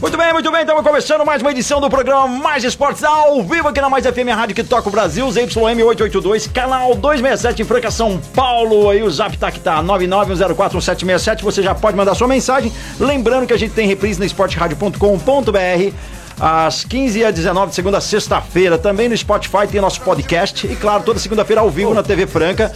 Muito bem, muito bem, estamos começando mais uma edição do programa Mais Esportes ao vivo aqui na Mais FM, rádio que toca o Brasil, ZYM 882, canal 267 em Franca, São Paulo. Aí o zap tá que tá 991041767, você já pode mandar sua mensagem. Lembrando que a gente tem reprise no esporteradio.com.br às 15 às 19 de segunda a sexta-feira. Também no Spotify tem nosso podcast e claro, toda segunda-feira ao vivo na TV Franca.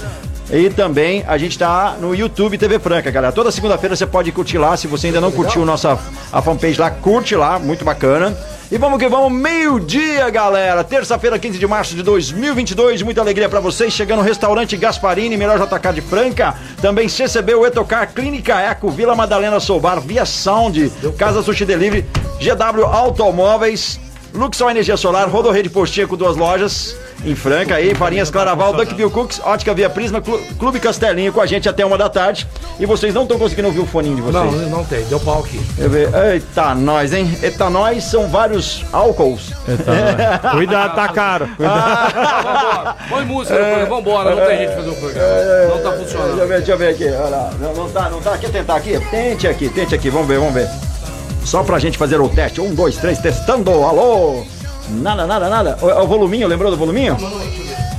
E também a gente tá no YouTube TV Franca, galera. Toda segunda-feira você pode curtir lá. Se você ainda não curtiu nossa a fanpage lá, curte lá, muito bacana. E vamos que vamos, meio-dia, galera. Terça-feira, 15 de março de 2022. Muita alegria pra vocês. Chegando no restaurante Gasparini, melhor JK de Franca. Também CCB, o Etocar, Clínica Eco, Vila Madalena Soubar, Via Sound, Casa Sushi Delivery, GW Automóveis. Luxor Energia Solar, Rodorrede Postinha com duas lojas em Franca aí, Farinhas Claraval, Duckville Cooks, Ótica Via Prisma, Clu- Clube Castelinho com a gente até uma da tarde. E vocês não estão conseguindo ouvir o foninho de vocês. Não, não tem, deu pau aqui. Eu ver. Eita, nós, hein? Eita, nós são vários álcools. Cuidado, tá caro. Vambora. Põe música programa, vambora, não tem gente fazer o programa. Não tá Deixa eu funcionando. ver, deixa eu ver aqui. Olha lá. Não, não tá, não tá. Quer tentar aqui? Tente aqui, tente aqui. Vamos ver, vamos ver. Só pra gente fazer o teste. Um, dois, três, testando. Alô? Nada, nada, nada. O, o voluminho, lembrou do voluminho?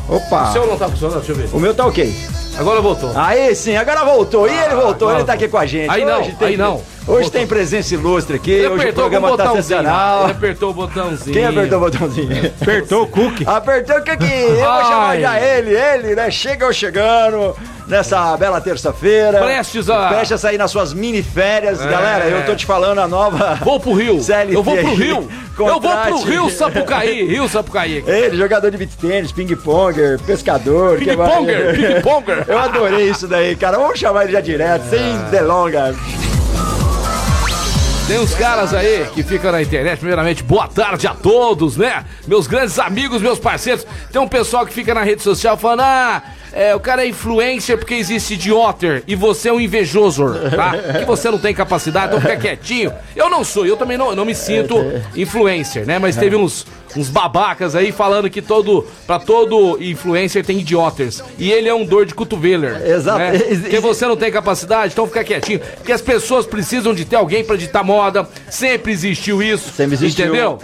Opa. O seu não tá funcionando, deixa eu ver. O meu tá ok. Agora voltou. Aí sim, agora voltou. E ele voltou, ele tá aqui com a gente. Aí não, Hoje tem- aí não. Hoje Voltou. tem presença ilustre aqui. Ele hoje o apertou o programa tá sensacional. Ele apertou o botãozinho. Quem apertou o botãozinho? Apertou o cookie. Apertou o aqui? Eu vou chamar já ele, ele, né? Chega ou chegando nessa bela terça-feira. Prestes a- Prestes a sair nas suas mini férias. É. Galera, eu tô te falando a nova. Vou pro Rio. CLT Eu vou pro. Rio. Eu vou pro Contrate. Rio Sapucaí. Rio Sapucaí. Ele, jogador de beat tênis, ping-ponger, pescador. Ping-ponger, ping-ponger. Eu adorei isso daí, cara. Vamos chamar ele já direto, sem delonga. Tem uns caras aí que ficam na internet. Primeiramente, boa tarde a todos, né? Meus grandes amigos, meus parceiros. Tem um pessoal que fica na rede social falando: ah, é, o cara é influencer porque existe idioter e você é um invejoso, tá? Que você não tem capacidade, então fica quietinho. Eu não sou, eu também não, não me sinto influencer, né? Mas teve uns, uns babacas aí falando que todo, pra todo influencer tem idioters. E ele é um dor de cotoveler. Exato. Né? Porque você não tem capacidade, então fica quietinho. Porque as pessoas precisam de ter alguém pra ditar moda. Sempre existiu isso. Sempre existiu. Entendeu?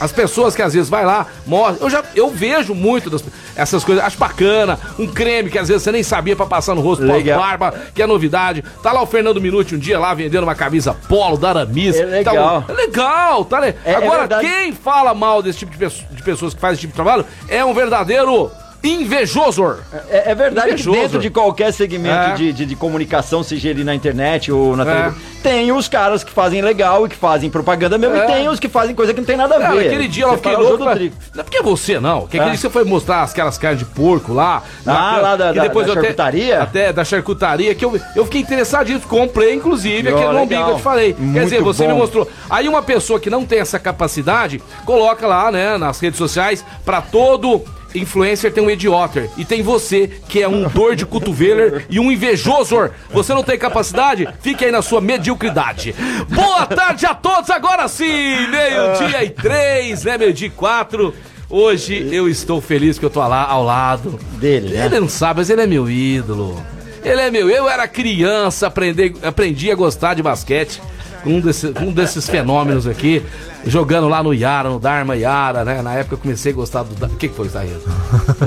As pessoas que às vezes vai lá, mostra. Eu já eu vejo muito das, essas coisas, acho bacana. Um creme que às vezes você nem sabia pra passar no rosto Legal. pós-barba, que é novidade. Tá lá o Fernando Minuti um dia lá vendendo uma camisa polo da Aramis. É legal. Tá, é legal, tá le- É- é Agora, verdade. quem fala mal desse tipo de, pesso- de pessoas que fazem esse tipo de trabalho é um verdadeiro invejoso. É, é verdade Invejoso. que dentro de qualquer segmento É. de, de, de comunicação, seja ele na internet ou na É. televisão, tem os caras que fazem legal e que fazem propaganda mesmo, É. e tem os que fazem coisa que não tem nada a ver. aquele dia ela fiquei louco. Pra... Não é porque você não. Que aquele dia você foi mostrar aquelas carnes de porco lá. Ah, na- lá da- que da- depois da eu até- charcutaria? Até da charcutaria, que eu, eu fiquei interessadinho. Comprei, inclusive, Ó, aquele lombinho que legal. eu te falei. Quer Muito dizer, você bom. me mostrou. Aí uma pessoa que não tem essa capacidade, coloca lá, né, nas redes sociais, pra todo. Influencer tem um idioter e tem você que é um dor de cotoveler e um invejoso. Você não tem capacidade? Fique aí na sua mediocridade. Boa tarde a todos, agora sim! Meio-dia e três, né? Meio-dia e quatro. Hoje eu estou feliz que eu tô lá ao lado Dele, né? Ele não sabe, mas ele é meu ídolo. Ele é meu. Eu era criança, aprendi, aprendi a gostar de basquete um, desse- um desses fenômenos aqui, jogando lá no Yara, no Dharma Yara, né? Na época eu comecei a gostar do. Dharma. O que, que foi isso aí?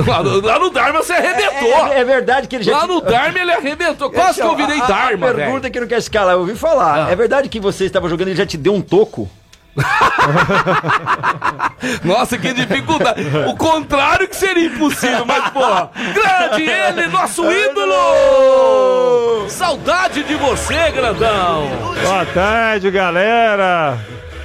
lá, no, lá no Dharma você arrebentou! É, é verdade que ele já. Lá no Dharma ele arrebentou. Quase que eu virei A- a- Dharma, pergunta velho. que não quer escalar, eu ouvi falar. Ah. É verdade que você estava jogando e ele já te deu um toco? Nossa, que dificuldade. O contrário que seria impossível, mas, porra, grande ele, nosso ídolo! Saudade de você, grandão! Boa tarde, galera.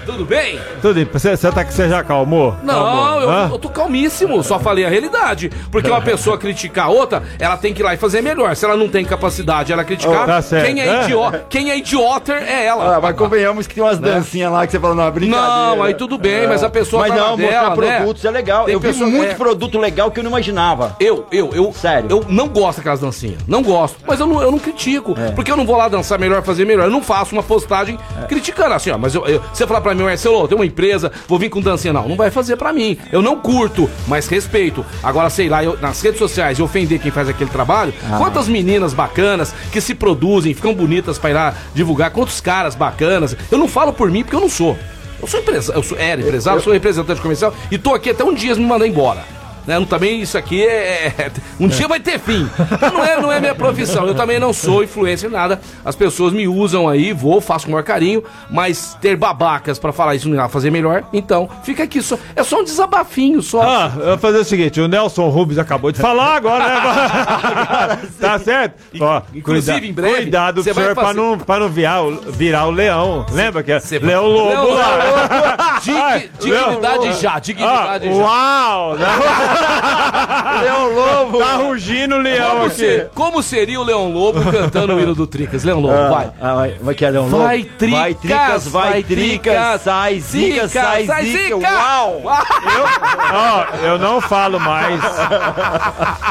Tudo bem? Tudo bem. Você, você, tá, você já acalmou? Não, eu, eu tô calmíssimo, só falei a realidade. Porque uma pessoa criticar a outra, ela tem que ir lá e fazer melhor. Se ela não tem capacidade, ela criticar, Oh, tá certo. quem é, É. idiota, quem é idiota é ela. Ah, mas convenhamos que tem umas dancinhas lá que você fala, não, é brincadeira. Não, aí tudo bem, mas a pessoa Mas tá não, mostrar dela, né? produtos é legal. Tem eu vi muito é. produto legal que eu não imaginava. Eu, eu, eu. Sério? Eu não gosto daquelas dancinhas. Não gosto. Mas eu não, eu não critico. É. Porque eu não vou lá dançar melhor, fazer melhor. Eu não faço uma postagem criticando assim, ó. Mas eu, eu- você falar pra mim, Marcelo, tem uma empresa, vou vir com dancinha. Não, não vai fazer pra mim. Eu não curto, mas respeito. Agora, sei lá, eu, nas redes sociais, eu ofender quem faz aquele trabalho. Ah. Quantas meninas bacanas que se produzem, ficam bonitas pra ir lá divulgar. Quantos caras bacanas. Eu não falo por mim porque eu não sou. Eu sou empresário, eu sou, era empresário, sou representante comercial e tô aqui até um dia me mandar embora. Né? Também isso aqui é. é- Um dia vai ter fim. Mas não é, não é minha profissão. Eu também não sou influencer nada. As pessoas me usam aí, vou, faço com o maior carinho, mas ter babacas pra falar isso não ia fazer melhor. Então, fica aqui só. É só um desabafinho só. Ah, eu vou fazer o seguinte, o Nelson Rubens acabou de falar agora, né? tá certo? Ó, inclusive, cuida- em breve, Cuidado vai senhor, pra fazer- não, pra não virar, o- virar o leão. Lembra que é Você- Leão Lobo Leão lá? Dig- Ai, dignidade Leão- já, dignidade Ah, já. Uau! né? Leão Lobo! Tá rugindo o leão Como, aqui. se- como seria o Leão Lobo cantando o hino do Tricas? Leão Lobo, vai. Ah, vai, vai que é Leão Lobo. Vai, tricas, vai tricas, vai tricas, sai zica, sai zica, uau! Ó, eu não falo mais.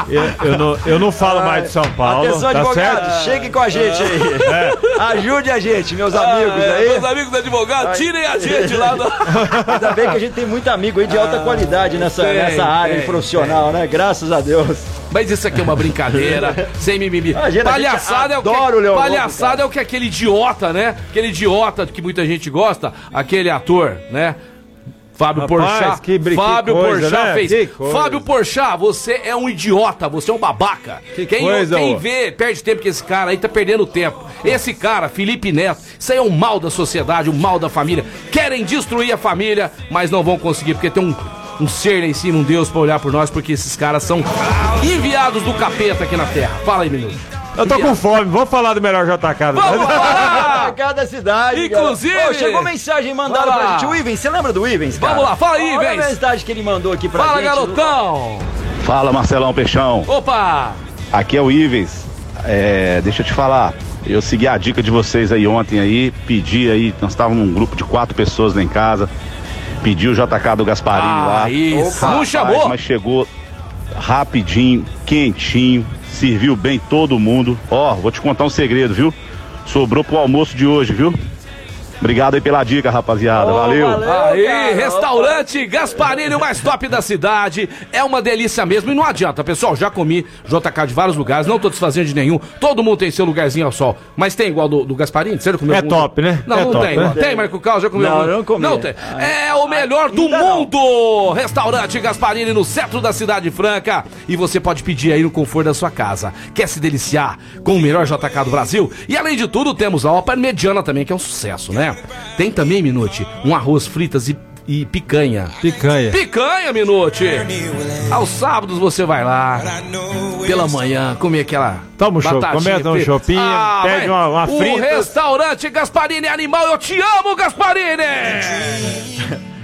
Eu, eu não, eu não falo mais de São Paulo. Atenção, tá advogado, certo? chegue com a gente aí. Ajude a gente, meus amigos Ah, é, aí. Meus amigos advogados, tirem a gente lá do. Ainda bem que a gente tem muito amigo aí de alta qualidade nessa, tem, nessa área tem, profissional, né? Graças a Deus. Mas isso aqui é uma brincadeira, sem mimimi. A gente- a gente Palhaçada é o que. adora o Lobo, Palhaçada cara. é o que aquele idiota, né? Aquele idiota que muita gente gosta, aquele ator, né? Fábio Porchat. que Fábio coisa, Porchat né? fez. Fábio Porchat, você é um idiota, você é um babaca. Que quem coisa, quem vê, perde tempo que esse cara aí tá perdendo tempo. Esse cara, Felipe Neto, isso aí é um mal da sociedade, um mal da família. Querem destruir a família, mas não vão conseguir, porque tem um, um ser lá em cima, um Deus pra olhar por nós, porque esses caras são enviados do capeta aqui na Terra. Fala aí, menino. Eu tô com fome, vamos falar do melhor JK. Vamos lá! Cada cidade. Inclusive-. Ô, chegou mensagem mandada lá. pra gente. O Ivens, você lembra do Ivens? Cara? Vamos lá, fala aí, Olha Ivens. a mensagem que ele mandou aqui pra Fala, gente. garotão! Fala Marcelão Peixão, Opa! aqui é o Ives. É, deixa eu te falar, eu segui a dica de vocês aí ontem aí, pedi aí, nós estávamos num grupo de quatro pessoas lá em casa, pedi o JK do Gasparinho Ah, lá. isso. Rapaz, Não chamou? Mas chegou rapidinho, quentinho, serviu bem todo mundo. Ó, vou te contar um segredo, viu? Sobrou pro almoço de hoje, viu? Obrigado aí pela dica, rapaziada. Ô, valeu. valeu. Aí, cara. restaurante Gasparini, o mais top da cidade. É uma delícia mesmo e não adianta, pessoal. Já comi JK de vários lugares, não tô desfazendo de nenhum. Todo mundo tem seu lugarzinho ao sol. Mas tem igual do, do Gasparini? Você já comeu É algum? top, né? Não, É não top, tem. né? Tem, Marco Carlos, já comeu Não, algum? eu não comi. Não tem. É o melhor do Ainda não. mundo! Restaurante Gasparini no centro da Cidade Franca. E você pode pedir aí no conforto da sua casa. Quer se deliciar com o melhor JK do Brasil? E além de tudo, temos a ópera mediana também, que é um sucesso, né? Tem também, Minute, um arroz fritas e, e picanha. Picanha. Picanha, Minute! Aos sábados você vai lá, pela manhã, comer aquela. Toma um chopp, batatinha comenta um frita. chopinho, pede uma- uma O frita. restaurante Gasparini Animal, eu te amo, Gasparini!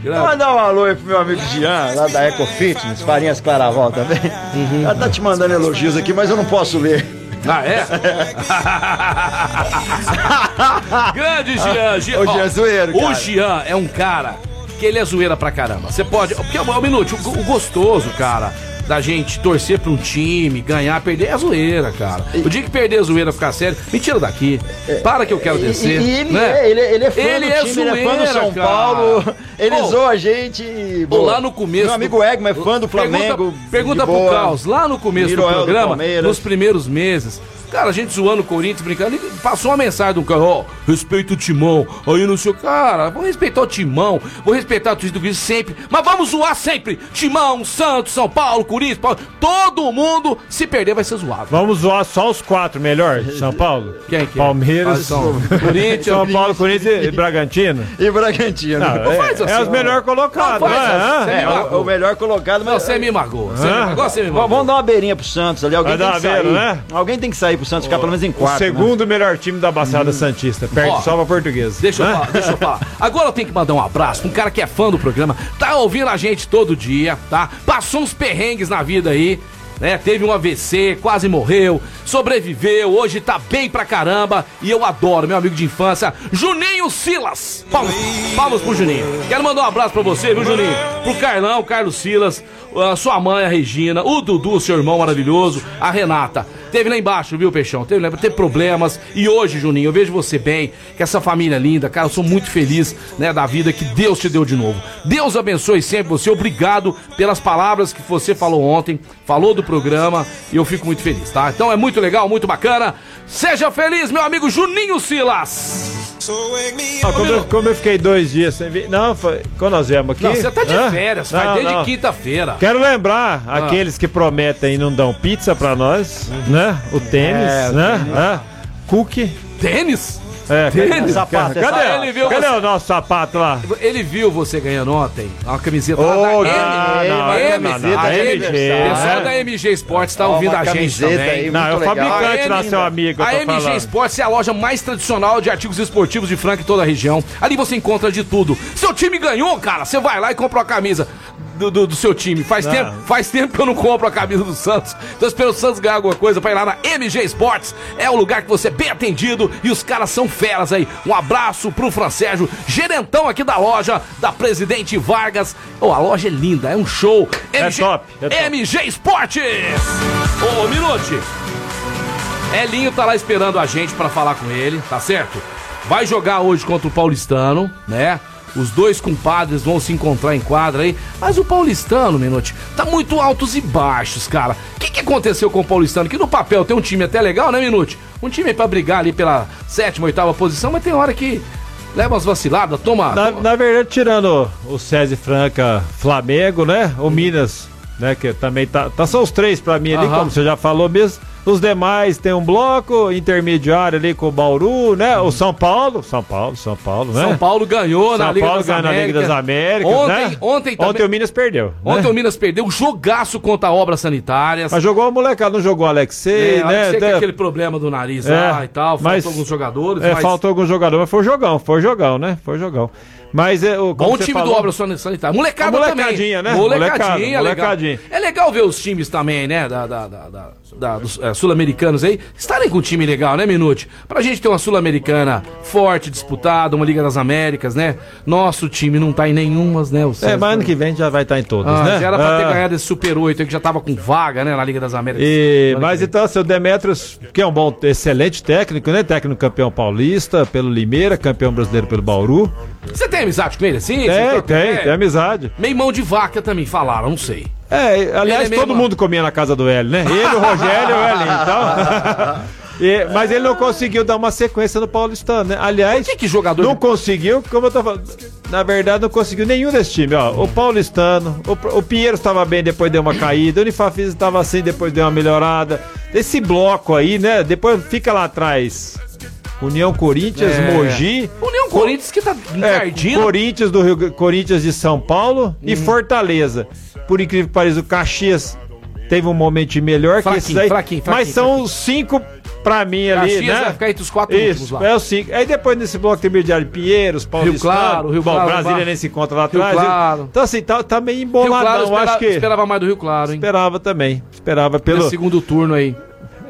Vou mandar um alô aí pro meu amigo Jean, lá da Eco Fitness, Farinhas Claraval também. Uhum. Ela tá te mandando elogios aqui, mas eu não posso ler. Ah, é? Grande Jean. Jean O Jean é zoeiro, O cara. Jean é um cara que ele é zoeira pra caramba. Você pode. Porque é um minuto, o, o gostoso, cara. Da gente torcer pra um time, ganhar, perder, é zoeira, cara. O dia que perder a zoeira ficar sério, me tira daqui. Para que eu quero E, descer. e ele, né? é, ele, é- ele é fã Ele do é time, ele é fã do zoeira, São cara. Paulo. Ele Pô, zoa a gente. e, pô, lá no começo. Meu amigo Egman é fã do Flamengo. Pergunta, pergunta pro boa. Caos, lá no começo Miroel do do programa, Palmeiras. nos primeiros meses. Cara, a gente zoando o Corinthians, brincando, ele passou uma mensagem do cara, ó, respeita o timão, aí não sei o cara, vou respeitar o timão, vou respeitar o Twitter do Corinthians sempre, mas vamos zoar sempre, timão, Santos, São Paulo, Corinthians, Paulo, todo mundo, se perder vai ser zoado. Vamos zoar só os quatro melhor? São Paulo? Quem que é? Palmeiras, Ah, são Corinthians, São Paulo, Corinthians e Bragantino? E Bragantino. Não, faz é, assim, é os melhor colocados, Não, né? assim? É, Você o, o melhor colocado, Não, mas. você me magoou, você me magoou, você me magoou. Vamos dar uma beirinha pro Santos ali. Alguém Vai tem dar que sair. beira, né? Alguém tem que sair pro Santos ficar pelo menos em O quarto. né? segundo melhor time da Baixada Santista. Perde Ó, só pra portuguesa. Deixa eu Né? falar, deixa eu falar. Agora eu tenho que mandar um abraço pra um cara que é fã do programa, tá ouvindo a gente todo dia, tá? Passou uns perrengues na vida aí. Né, teve um AVC, quase morreu, sobreviveu, hoje tá bem pra caramba e eu adoro, meu amigo de infância, Juninho Silas. Palmas, palmas pro Juninho. Quero mandar um abraço pra você, viu, Juninho? Pro Carlão, Carlos Silas, a sua mãe, a Regina, o Dudu, seu irmão maravilhoso, a Renata. Teve lá embaixo, viu, Peixão? Teve, lá- teve problemas. E hoje, Juninho, eu vejo você bem, que essa família linda, cara, eu sou muito feliz, né, da vida que Deus te deu de novo. Deus abençoe sempre você. Obrigado pelas palavras que você falou ontem, falou do programa, e eu fico muito feliz, tá? Então é muito legal, muito bacana. Seja feliz, meu amigo Juninho Silas. Ah, como, eu, como eu fiquei dois dias sem vir. Não, foi, quando nós viemos aqui. Não, você tá de Hã? férias, Não, desde quinta-feira. Quero lembrar Ah. aqueles que prometem e não dão pizza pra nós, Uhum. né? O tênis, É, o né? Hã? Cookie. Tênis? É, Tênis? Sapato, Cadê? é Ele viu Cadê você- o nosso sapato lá? Ele viu você ganhando ontem uma camiseta lá da M. não, M, não, não, a da M, MG, pessoal da MG Sports tá ouvindo a gente camiseta também. aí, Não, é o fabricante lá, seu amigo, A MG. Sports é a loja mais tradicional de artigos esportivos de Franca em toda a região. Ali você encontra de tudo. Seu time ganhou, cara, você vai lá e compra uma camisa. Do, do- do seu time. Faz Não. tempo, faz tempo que eu não compro a camisa do Santos. Tô esperando o Santos ganhar alguma coisa pra ir lá na MG Sports. É o lugar que você é bem atendido e os caras são feras aí. Um abraço pro Francérgio, gerentão aqui da loja, da Presidente Vargas. Oh, a loja é linda, é um show. É top, é top. MG Esportes! Ô, Minuti, Elinho tá lá esperando a gente pra falar com ele, tá certo? Vai jogar hoje contra o Paulistano, né? Os dois compadres vão se encontrar em quadra aí. Mas o Paulistano, Minuti, tá muito altos e baixos, cara. O que, que aconteceu com o Paulistano? Que no papel tem um time até legal, né, Minuti? Um time pra brigar ali pela sétima, oitava posição, mas tem hora que leva umas vaciladas, toma. Na, toma- na verdade, tirando o César Franca Flamengo, né? O Minas, né? Que também tá. tá são os três pra mim ali, Aham. como você já falou mesmo. Os demais tem um bloco intermediário ali com o Bauru, né? O São Paulo, São Paulo, São Paulo, né? São Paulo ganhou na São Liga Paulo das ganhou na Liga Américas. das Américas, Ontem, né? ontem também. Ontem o Minas perdeu. Ontem né? o Minas perdeu um jogaço contra obras sanitárias. Mas jogou a molecada, não jogou o Alexei, É, né? né? Né? aquele problema do nariz É, lá e tal, mas- faltou alguns jogadores, É, mas faltou algum jogador, mas foi jogão, foi jogão, né? Foi jogão. Mas é o. bom time falou- do Obras Sanitárias. Molecada também. molecadinha, né? Molecadinha, legal. molecadinha. É legal ver os times também, né, da, da- da- da- da- dos é, sul-americanos aí, estarem com um time legal, né, Minute? Pra gente ter uma sul-americana forte, disputada, uma Liga das Américas, né? Nosso time não tá em nenhumas, né? O É, César- mas ano que vem já vai estar em todas, Ah, né? já era pra ter Ah. ganhado esse Super 8 aí, que já tava com vaga, né, na Liga das Américas. E, mas então, seu Demetrios, que é um bom, excelente técnico, né? Técnico campeão paulista pelo Limeira, campeão brasileiro pelo Bauru. Você tem amizade com ele assim? Tem, tem, ideia? tem amizade. Meio mão de vaca também falaram, não sei. É, aliás, é todo mesmo- mundo comia na casa do Hélio, né? Ele, o Rogério e o Hélio, então. E- mas ele não conseguiu dar uma sequência no Paulistano, né? Aliás, que que jogador não de- conseguiu, como eu tô falando, na verdade não conseguiu nenhum desse time, ó. O Paulistano, o, o Pinheiro estava bem, depois deu uma caída, o Unifafis estava assim, depois deu uma melhorada. Esse bloco aí, né? Depois fica lá atrás. União Corinthians, É. Mogi, União Corinthians que tá é, encardindo. Corinthians do Rio, Corinthians de São Paulo e Uhum. Fortaleza. Por incrível que pareça, o Caxias teve um momento melhor que Fraquinho, esses aí. fraquinho, fraquinho, mas são cinco pra mim ali, Caxias né? vai ficar entre os quatro últimos Isso, lá. é os cinco. Aí depois nesse bloco intermediário Pinheiros, Paulistanos, Claro, Rio bom, Claro, Brasília nem se encontra lá Rio atrás. Claro. Então assim, tá, tá meio Rio emboladão, Claro, espera- acho que esperava mais do Rio Claro, hein? esperava também. Esperava Pelo pelo segundo turno aí.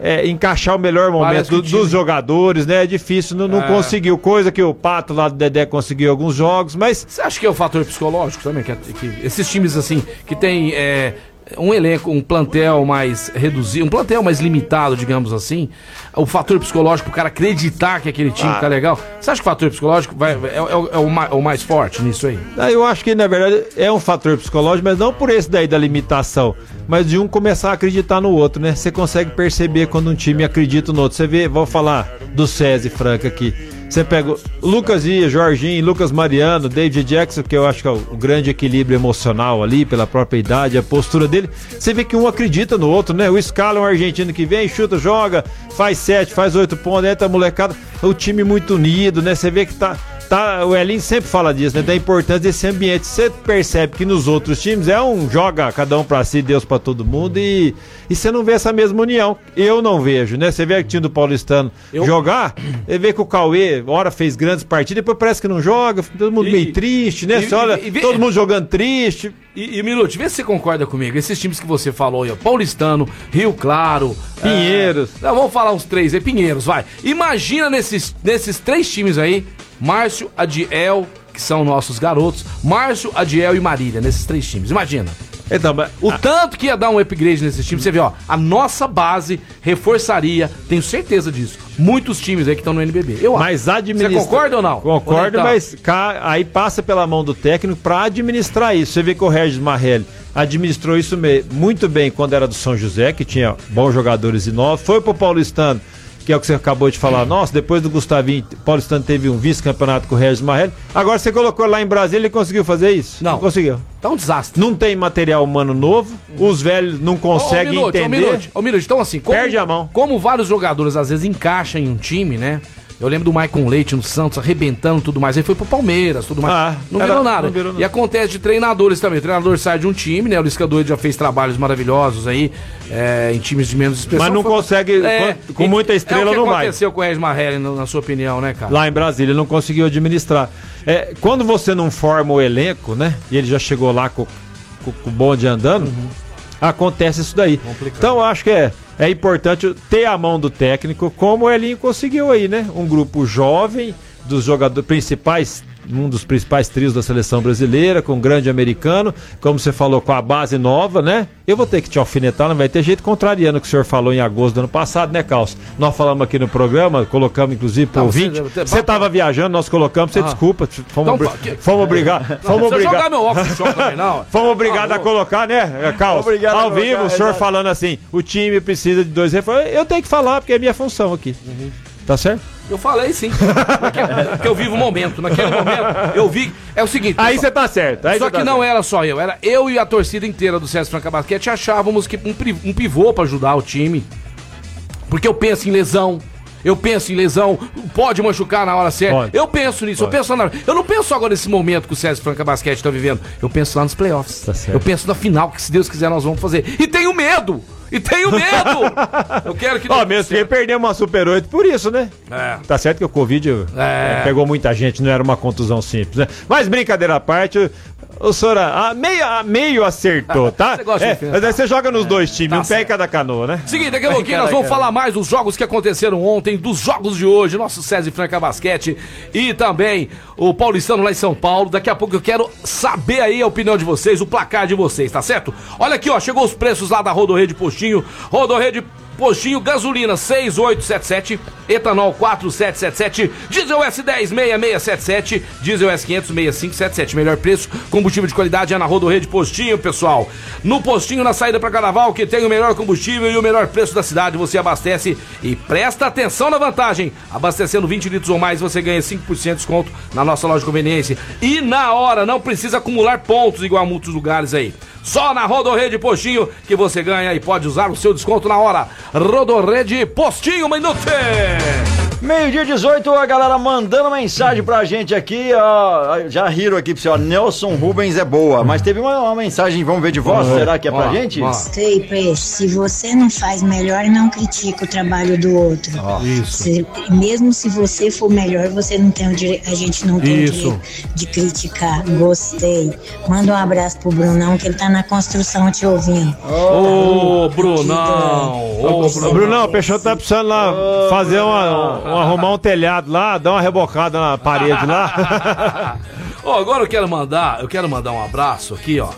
É, encaixar o melhor momento do- time- dos jogadores, né? É difícil, não, não É. conseguiu. Coisa que o Pato lá do Dedé conseguiu alguns jogos, mas Você acha que é o fator psicológico também? Que, que esses times assim, que tem é, um elenco, um plantel mais reduzido, um plantel mais limitado, digamos assim, o fator psicológico, o cara acreditar que aquele time Ah. tá legal. Você acha que o fator psicológico vai, é, é o- é o, mais, o mais forte nisso aí? Ah, Eu acho que, na verdade, é um fator psicológico, mas não por esse daí da limitação, mas de um começar a acreditar no outro, né? Você consegue perceber quando um time acredita no outro. Você vê, vou falar do César Franca aqui. Você pega o Lucas Ia, Jorginho, Lucas Mariano, David Jackson, que eu acho que é o, grande equilíbrio emocional ali, pela própria idade, a postura dele. Você vê que um acredita no outro, né? O Scala é um argentino que vem, chuta, joga, faz sete, faz oito pontos, entra molecada. O time muito unido, né? Você vê que tá. Tá, o Elinho sempre fala disso, né? Da importância desse ambiente. Você percebe que nos outros times é um joga cada um pra si, Deus pra todo mundo e, e você não vê essa mesma união. Eu não vejo, né? Você vê o time do Paulistano Eu- jogar, você vê que o Cauê, hora fez grandes partidas, depois parece que não joga, todo mundo E- meio triste, né? e- Você olha, e- todo mundo jogando triste. E, e vê se você concorda comigo. Esses times que você falou aí, ó, Paulistano, Rio Claro, Pinheiros. é, não, vamos falar uns três aí, Pinheiros, vai. Imagina nesses, nesses três times aí, Márcio, Adiel, que são nossos garotos, Márcio, Adiel e Marília, nesses três times. Imagina. Então, O tanto que ia dar um upgrade nesses times, você vê, ó, a nossa base reforçaria, tenho certeza disso, muitos times aí que estão no NBB. Eu acho. Mas administra... Você concorda ou não? Concordo, Ou nem mas ca- aí passa pela mão do técnico para administrar isso. Você vê que o Regis Marrelli administrou isso muito bem quando era do São José, que tinha bons jogadores e novos. Foi pro Paulistano, que é o que você acabou de falar. Nossa, depois do Gustavinho, Paulistano teve um vice-campeonato com o Regis Marrelli. Agora você colocou lá em Brasília, ele conseguiu fazer isso? Não. conseguiu. Tá um desastre. Não tem material humano novo, os velhos não conseguem Ô, ô, Minute, ô, entender. Ô, Minute, então assim, como, Perde a mão. como vários jogadores às vezes encaixam em um time, né? Eu lembro do Maicon Leite no Santos, arrebentando tudo mais. Aí foi pro Palmeiras, tudo mais. Ah, não, virou nada. não virou. E acontece de treinadores também. O treinador sai de um time, né? O Luiz já fez trabalhos maravilhosos aí é, em times de menos expressão. Mas não Foi- consegue, com- com muita estrela é o que não vai. aconteceu com o Regis Marrelli, na sua opinião, né, cara? Lá em Brasília, ele não conseguiu administrar. É, quando você não forma o elenco, né? E ele já chegou lá com, com, com o bonde andando, Uhum. acontece isso daí. Então, eu acho que é, é importante ter a mão do técnico, como o Elinho conseguiu aí, né? Um grupo jovem, dos jogadores principais. Um dos principais trios da seleção brasileira, com um grande americano, como você falou, com a base nova, né? Eu vou ter que te alfinetar, não vai ter jeito contrariando o que o senhor falou em agosto do ano passado, né, Calço? Nós falamos aqui no programa, colocamos inclusive Não, você- ouvinte. você- Você tava viajando, nós colocamos, você Ah. desculpa. Fomos, Então, obri- fomos obrigados. Fomos Não meu óculos também. Fomos obrigados a colocar, né, Carlos? A Ao colocar, vivo, o senhor exato. falando assim: o time precisa de dois reforços. Eu tenho que falar, porque é minha função aqui. Uhum. Tá certo? Eu falei sim. Porque, porque eu vivo o momento. Naquele momento, eu vi. É o seguinte. Aí você tá certo. Aí Só você que tá não certo. era só eu, era eu e a torcida inteira do César Franca Basquete achávamos que um, um pivô pra ajudar o time. Porque eu penso em lesão. Eu penso em lesão, pode machucar na hora certa. Pode. Eu penso nisso, eu penso na. Eu não penso agora nesse momento que o César Franca Basquete tá vivendo. Eu penso lá nos playoffs. Tá. Eu penso na final, que se Deus quiser nós vamos fazer. E tenho medo! E tenho medo! eu quero que. Ó, dê mesmo que perdemos uma Super 8 por isso, né? É. Tá certo que o Covid É. eh, pegou muita gente, não era uma contusão simples, né? Mas brincadeira à parte, o senhor ah, meio, ah, meio acertou, tá? Você gosta de É, mas aí você joga nos dois times, Tá um pé em certo. cada canoa, né? Seguinte, daqui a pouquinho nós vamos falar mais dos jogos que aconteceram ontem, dos jogos de hoje, nosso César Franca Basquete e também o Paulistano lá em São Paulo. Daqui a pouco eu quero saber aí a opinião de vocês, o placar de vocês, tá certo? Olha aqui, ó, chegou os preços lá da Rodorrede Postinho. Rodorrede Postinho, gasolina 6877, etanol 4777, diesel S10 6677, diesel S500 6577. Melhor preço, combustível de qualidade é na Rodorrede Postinho, pessoal. No Postinho, na saída para Carnaval, que tem o melhor combustível e o melhor preço da cidade, você abastece e presta atenção na vantagem. Abastecendo 20 litros ou mais, você ganha 5% de desconto na nossa loja de conveniência. E na hora, não precisa acumular pontos igual a muitos lugares aí. Só na Rodorrede Postinho que você ganha e pode usar o seu desconto na hora. Rodorrede Postinho, minuto! Meio-dia 18, a galera mandando mensagem pra gente aqui, ó. Já riram aqui pra você, ó. Nelson Rubens é boa. Mas teve uma, uma mensagem, vamos ver de voz? Será que é pra Ó, gente? ó. Sei, peixe, se você não faz melhor, não critica o trabalho do outro. Isso. Se- mesmo se você for melhor, você não tem o dire... a gente não tem Isso. o direito de criticar. Gostei. Manda um abraço pro Brunão, que ele tá na construção te ouvindo. Ô, Brunão! Ô, Ô, Brunão, o Peixoto tá precisando lá fazer uma, um- arrumar um telhado lá, dar uma rebocada na parede lá. Ó, agora eu quero mandar, eu quero mandar um abraço aqui, ó.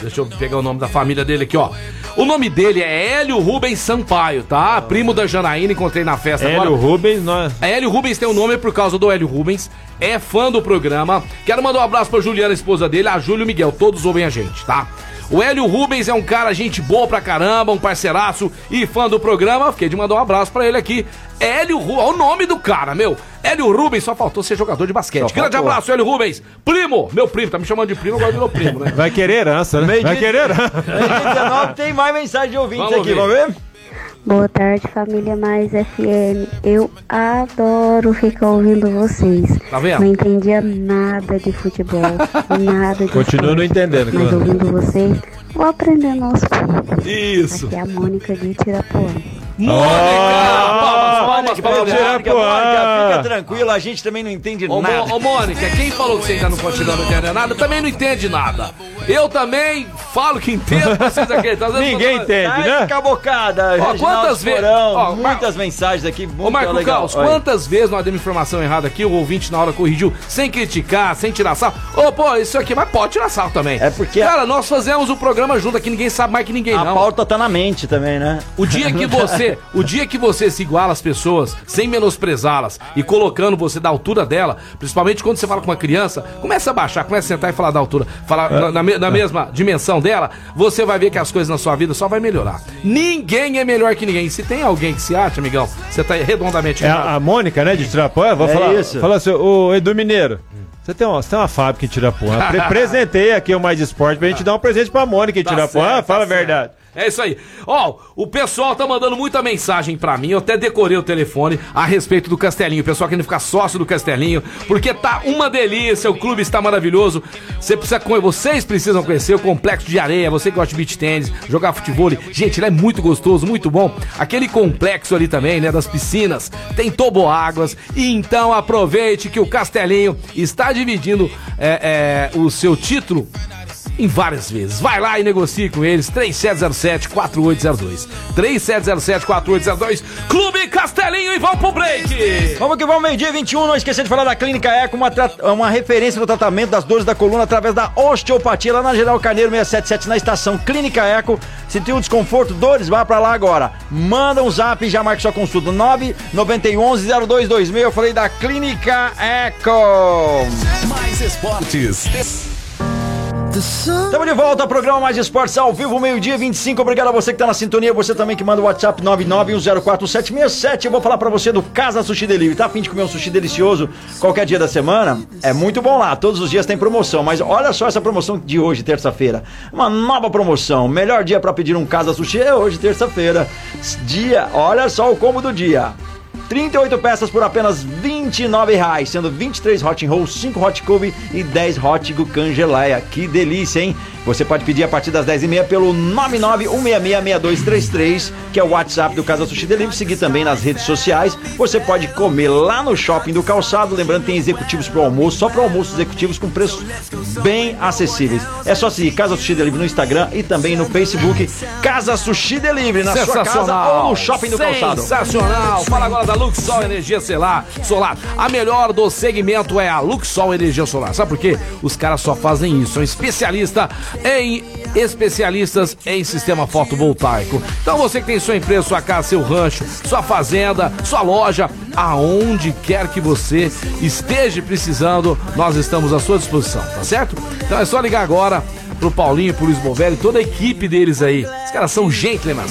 Deixa eu pegar o nome da família dele aqui, ó. O nome dele é Hélio Rubens Sampaio, tá? Primo da Janaína, encontrei na festa Hélio agora. Rubens, nós. A Hélio Rubens tem o nome por causa do Hélio Rubens, é fã do programa. Quero mandar um abraço pra Juliana, esposa dele, a Júlio Miguel, todos ouvem a gente, tá? O Hélio Rubens é um cara, gente boa pra caramba, um parceiraço e fã do programa. Fiquei de mandar um abraço pra ele aqui. Hélio Rubens, olha o nome do cara, meu. Hélio Rubens, só faltou ser jogador de basquete. Só Grande faltou. abraço, Hélio Rubens. Primo, meu primo, tá me chamando de primo, agora virou primo, né? Vai querer herança, né? Meio Vai querer herança. Meio-dia 19, tem mais mensagem de ouvintes Vamos aqui, ver. vamos ver? Boa tarde, família Mais FM. Eu adoro ficar ouvindo vocês. Tá vendo? Não entendia nada de futebol, nada de Continua não entendendo, Mas ouvindo vocês, vou aprendendo aos poucos. Isso. Aqui é a Mônica de Tirapuã. Mônica! Palmas, palmas Mônica, pra Mônica, Mônica. Fica tranquila, a gente também não entende Ô, nada. Ô, Mônica, quem falou que você ainda não continua não entendendo nada, também não entende nada. Eu também falo que entendo, vocês acreditam. Às vezes Ninguém entende, Ai, né? cabocada, Ó, quantas vezes- muitas mensagens aqui, muito Ô, Marco legal. Caos, Olha. quantas vezes nós demos informação errada aqui, o ouvinte na hora corrigiu, sem criticar, sem tirar sarro? Ô, pô, isso aqui, mas pode tirar sarro também. É porque- Cara, nós fazemos o programa junto aqui, ninguém sabe mais que ninguém A não. pauta tá na mente também, né? O dia que você, o dia que você se iguala às pessoas, sem menosprezá-las e colocando você da altura dela, principalmente quando você fala com uma criança, começa a baixar, começa a sentar e falar da altura, falar na, na me- na mesma dimensão dela, você vai ver que as coisas na sua vida só vai melhorar. Ninguém é melhor que ninguém. Se tem alguém que se acha, amigão, você tá redondamente É errado. a, a Mônica, né, de Tirapuã? Vou É falar, isso. Fala assim, ô Edu Mineiro, você tem, uma, você tem uma fábrica em Tirapuã. Pre presentei aqui o Mais Esporte pra gente dar um presente pra Mônica em Tá Tirapuã. certo, Fala tá a verdade. certo. É isso aí. Ó, o pessoal tá mandando muita mensagem pra mim. Eu até decorei o telefone a respeito do Castelinho. O pessoal querendo ficar sócio do Castelinho, porque tá uma delícia. O clube está maravilhoso. Você precisa, vocês precisam conhecer o complexo de areia. Você que gosta de beach tênis, jogar futebol. Gente, ele é muito gostoso, muito bom. Aquele complexo ali também, né, das piscinas, tem toboáguas. E então aproveite que o Castelinho está dividindo é, é, o seu título em várias vezes. Vai lá e negocie com eles. 3707-4802. 3707-4802. Clube Castelinho e vão pro break. Vamos que vamos, meio-dia 21. Não esqueça de falar da Clínica Eco, uma, tra- uma referência no tratamento das dores da coluna através da osteopatia, lá na Geral Carneiro 677, na estação Clínica Eco. Se tem um desconforto, dores, vá pra lá agora. Manda um zap e já marque sua consulta. 991-0226. Eu falei da Clínica Eco. Mais esportes. Estamos de volta ao programa Mais Esportes ao vivo, meio-dia 25. Obrigado a você que tá na sintonia, você também que manda o WhatsApp 991047767. Eu vou falar pra você do Casa Sushi Delivery. Tá afim de comer um sushi delicioso qualquer dia da semana? É muito bom lá, todos os dias tem promoção. Mas olha só essa promoção de hoje, terça-feira. Uma nova promoção. Melhor dia pra pedir um Casa Sushi é hoje, terça-feira. Dia, olha só o combo do dia. 38 peças por apenas 29 reais, sendo 23 hot and roll, 5 hot Kobe e 10 hot Gucan Geleia. Que delícia, hein? Você pode pedir a partir das 10h30 pelo 991666233, que é o WhatsApp do Casa Sushi Delivery. Seguir também nas redes sociais. Você pode comer lá no shopping do calçado. Lembrando, tem executivos para almoço, só para almoços executivos com preços bem acessíveis. É só seguir Casa Sushi Delivery no Instagram e também no Facebook. Casa Sushi Delivery, na sua casa ou no shopping do calçado. Sensacional. Fala agora da Luxol Energia Solar. Solar. A melhor do segmento é a Luxol Energia Solar. Sabe por quê? Os caras só fazem isso. São especialistas em especialistas em sistema fotovoltaico. Então você que tem sua empresa, sua casa, seu rancho, sua fazenda, sua loja, aonde quer que você esteja precisando, nós estamos à sua disposição, tá certo? Então é só ligar agora pro Paulinho, pro Luiz Bovelli, toda a equipe deles aí. Os caras são gentlemen.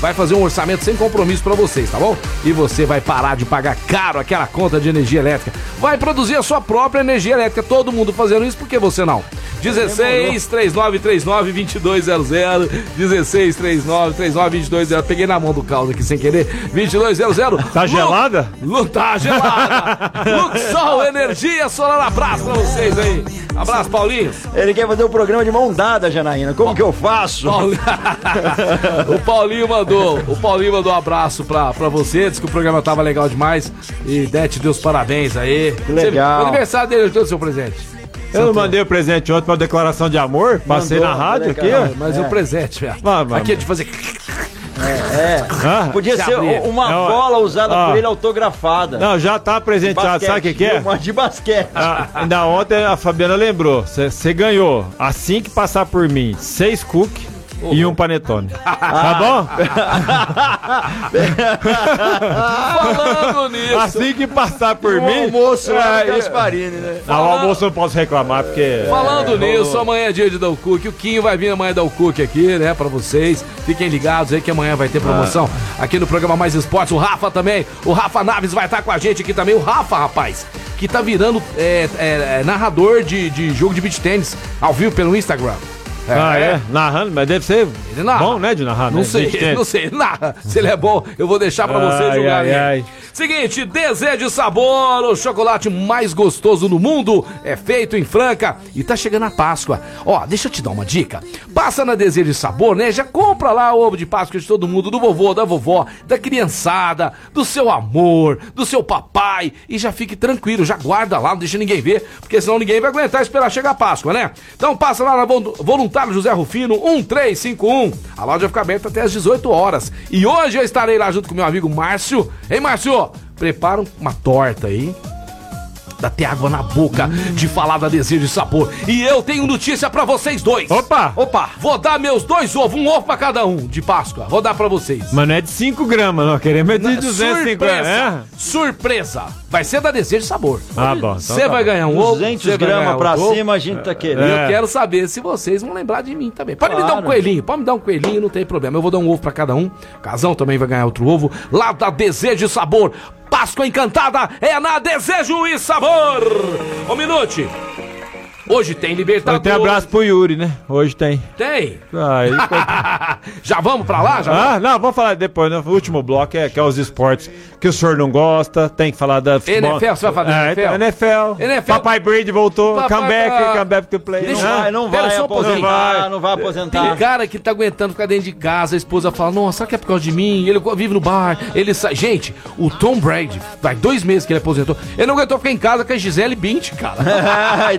Vai, fazer um orçamento sem compromisso pra vocês, tá bom? E você vai parar de pagar caro aquela conta de energia elétrica. Vai produzir a sua própria energia elétrica. Todo mundo fazendo isso, por que você não? 16 3939 2200 16 39 39 2200 Peguei na mão do caldo aqui sem querer 2200 Tá gelada? Lu, tá gelada Luxol Energia Solar Abraço pra vocês aí Abraço Paulinho Ele quer fazer o programa de mão dada, Janaína. Como que eu faço? Paulinho- o Paulinho mandou, o Paulinho mandou um abraço pra, pra você, disse que o programa tava legal demais e Dete deu os parabéns aí. Que legal. O aniversário dele, todo o seu presente. Eu não mandei o presente ontem pra declaração de amor? Passei Mandou, na rádio aqui, legal. ó. Mas É. o presente, velho. Aqui é de fazer. Ah, Podia Se ser abrir. uma Não, bola usada ó. por ele autografada. Não, já tá presenteado, sabe o que, que é? Uma de basquete. Ah, ainda ontem a Fabiana lembrou. Você ganhou, assim que passar por mim, seis cookies e um panetone. Tá bom? Falando nisso. Assim que passar por um mim. almoço é, Gasparini, né? Não, o almoço eu não posso reclamar, porque. Falando nisso, amanhã é dia de dar o Cook. O Quinho vai vir amanhã dar o Cook aqui, né, pra vocês. Fiquem ligados aí que amanhã vai ter promoção aqui no programa Mais Esportes. O Rafa também, o Rafa Naves vai estar com a gente aqui também. O Rafa, rapaz, que tá virando é, é, é, narrador de, de jogo de beach tênis ao vivo pelo Instagram. Ah, é? Narrando, mas deve ser Ele narra. bom, né, de narrar, Não né? sei, Gente, não sei. Narra. Se ele é bom, eu vou deixar pra vocês Ai, julgarem. ai, ai. Seguinte, desejo sabor, o chocolate mais gostoso no mundo é feito em Franca e tá chegando a Páscoa. Ó, deixa eu te dar uma dica. Passa na Desejo Sabor, né? Já compra lá o ovo de Páscoa de todo mundo, do vovô, da vovó, da criançada, do seu amor, do seu papai e já fique tranquilo, já guarda lá, não deixa ninguém ver, porque senão ninguém vai aguentar esperar chegar a Páscoa, né? Então passa lá na Vol- Voluntário José Rufino 1351. A loja fica aberta até às 18 horas. E hoje eu estarei lá junto com meu amigo Márcio. Ei, Márcio, prepara uma torta aí. Dá até água na boca de falar da desejo de sabor. E eu tenho notícia pra vocês dois. Opa! Opa! Vou dar meus dois ovos, um ovo pra cada um de Páscoa. Vou dar pra vocês. Mas não é de 5 gramas, não. Queremos é de 250. Surpresa! É? Surpresa! Vai ser da Desejo de Sabor. Ah, bom, então Você tá vai bom. ganhar um ovo. 200 você vai ganhar gramas pra ovo. cima, a gente tá E querendo. eu É. quero saber se vocês vão lembrar de mim também. Pode me dar um Claro. coelhinho, pode me dar um coelhinho, não tem problema. Eu vou dar um ovo pra cada um. O Casão também vai ganhar outro ovo. Lá da Desejo e Sabor. Páscoa Encantada é na Desejo e Sabor. Ô, Minute. Hoje tem Libertadores. tem abraço pro Yuri, né? Hoje tem. Tem. Aí, coitado. Já vamos pra lá? Já vamos? ah, não, vamos falar depois, né? O último bloco é, que é os esportes que o senhor não gosta. Tem que falar da futebol. NFL, você vai falar da é, NFL? NFL. NFL. Papai Brady voltou. Papai- come back, ah, come back to play. deixa Não eu- vai, não vai aposentar, não vai Tem aposentar. cara que tá aguentando ficar dentro de casa, a esposa fala, nossa, será que é por causa de mim? Ele vive no bar, ele sai. Gente, o Tom Brady, vai dois meses que ele aposentou, ele não aguentou ficar em casa com a Gisele Bint, cara.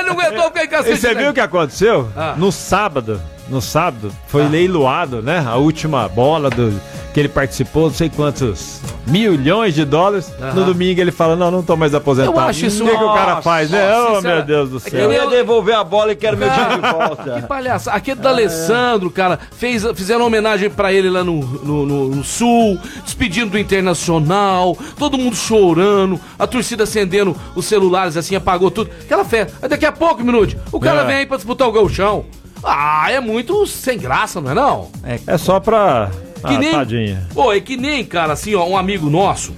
ele não aguentou ficar em casa com a E você viu o que aconteceu? Ah. No sábado, no sábado, foi leiloado, né? A última bola do, que ele participou, não sei quantos milhões de dólares. No domingo ele fala, não, não tô mais aposentado. Eu acho isso- O que, que o cara faz, né? Oh, meu Deus do É que céu. Eu ia devolver a bola e quero meu dinheiro de Que volta. palhaça. Aquele da Alessandro, cara, fez, fizeram uma homenagem pra ele lá no, no, no- no Sul, despedindo do Internacional, todo mundo chorando, a torcida acendendo os celulares assim, apagou tudo. Aquela festa. Daqui a pouco, minuto, o cara É. vem aí pra disputar o gauchão. Ah, é muito sem graça, não é não? É só pra. Que Ah, nem. tadinha. Pô, é que nem, cara, assim, ó, um amigo nosso.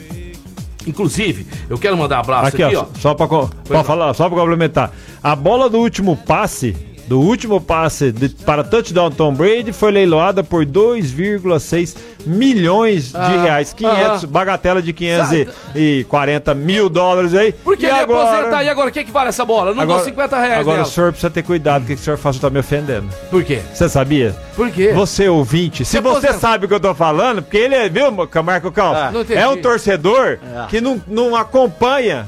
Inclusive, eu quero mandar abraço aqui, Aqui, ó. ó, só pra, pra falar, só pra complementar. A bola do último passe, do último passe de- para touchdown Tom Brady foi leiloada por 2,6 milhões de Ah, reais. 500, aham. bagatela de 540 mil dólares aí. Porque ele ia aposentar, e agora o que, que vale essa bola? Eu não dou 50 reais Agora nela. o senhor precisa ter cuidado, porque o senhor faz tá me ofendendo. Por quê? Você sabia? Por quê? Você ouvinte, se Você você aposenta- sabe o que eu tô falando, porque ele é, viu, Marco Cal? Ah, é um torcedor É. que não, não acompanha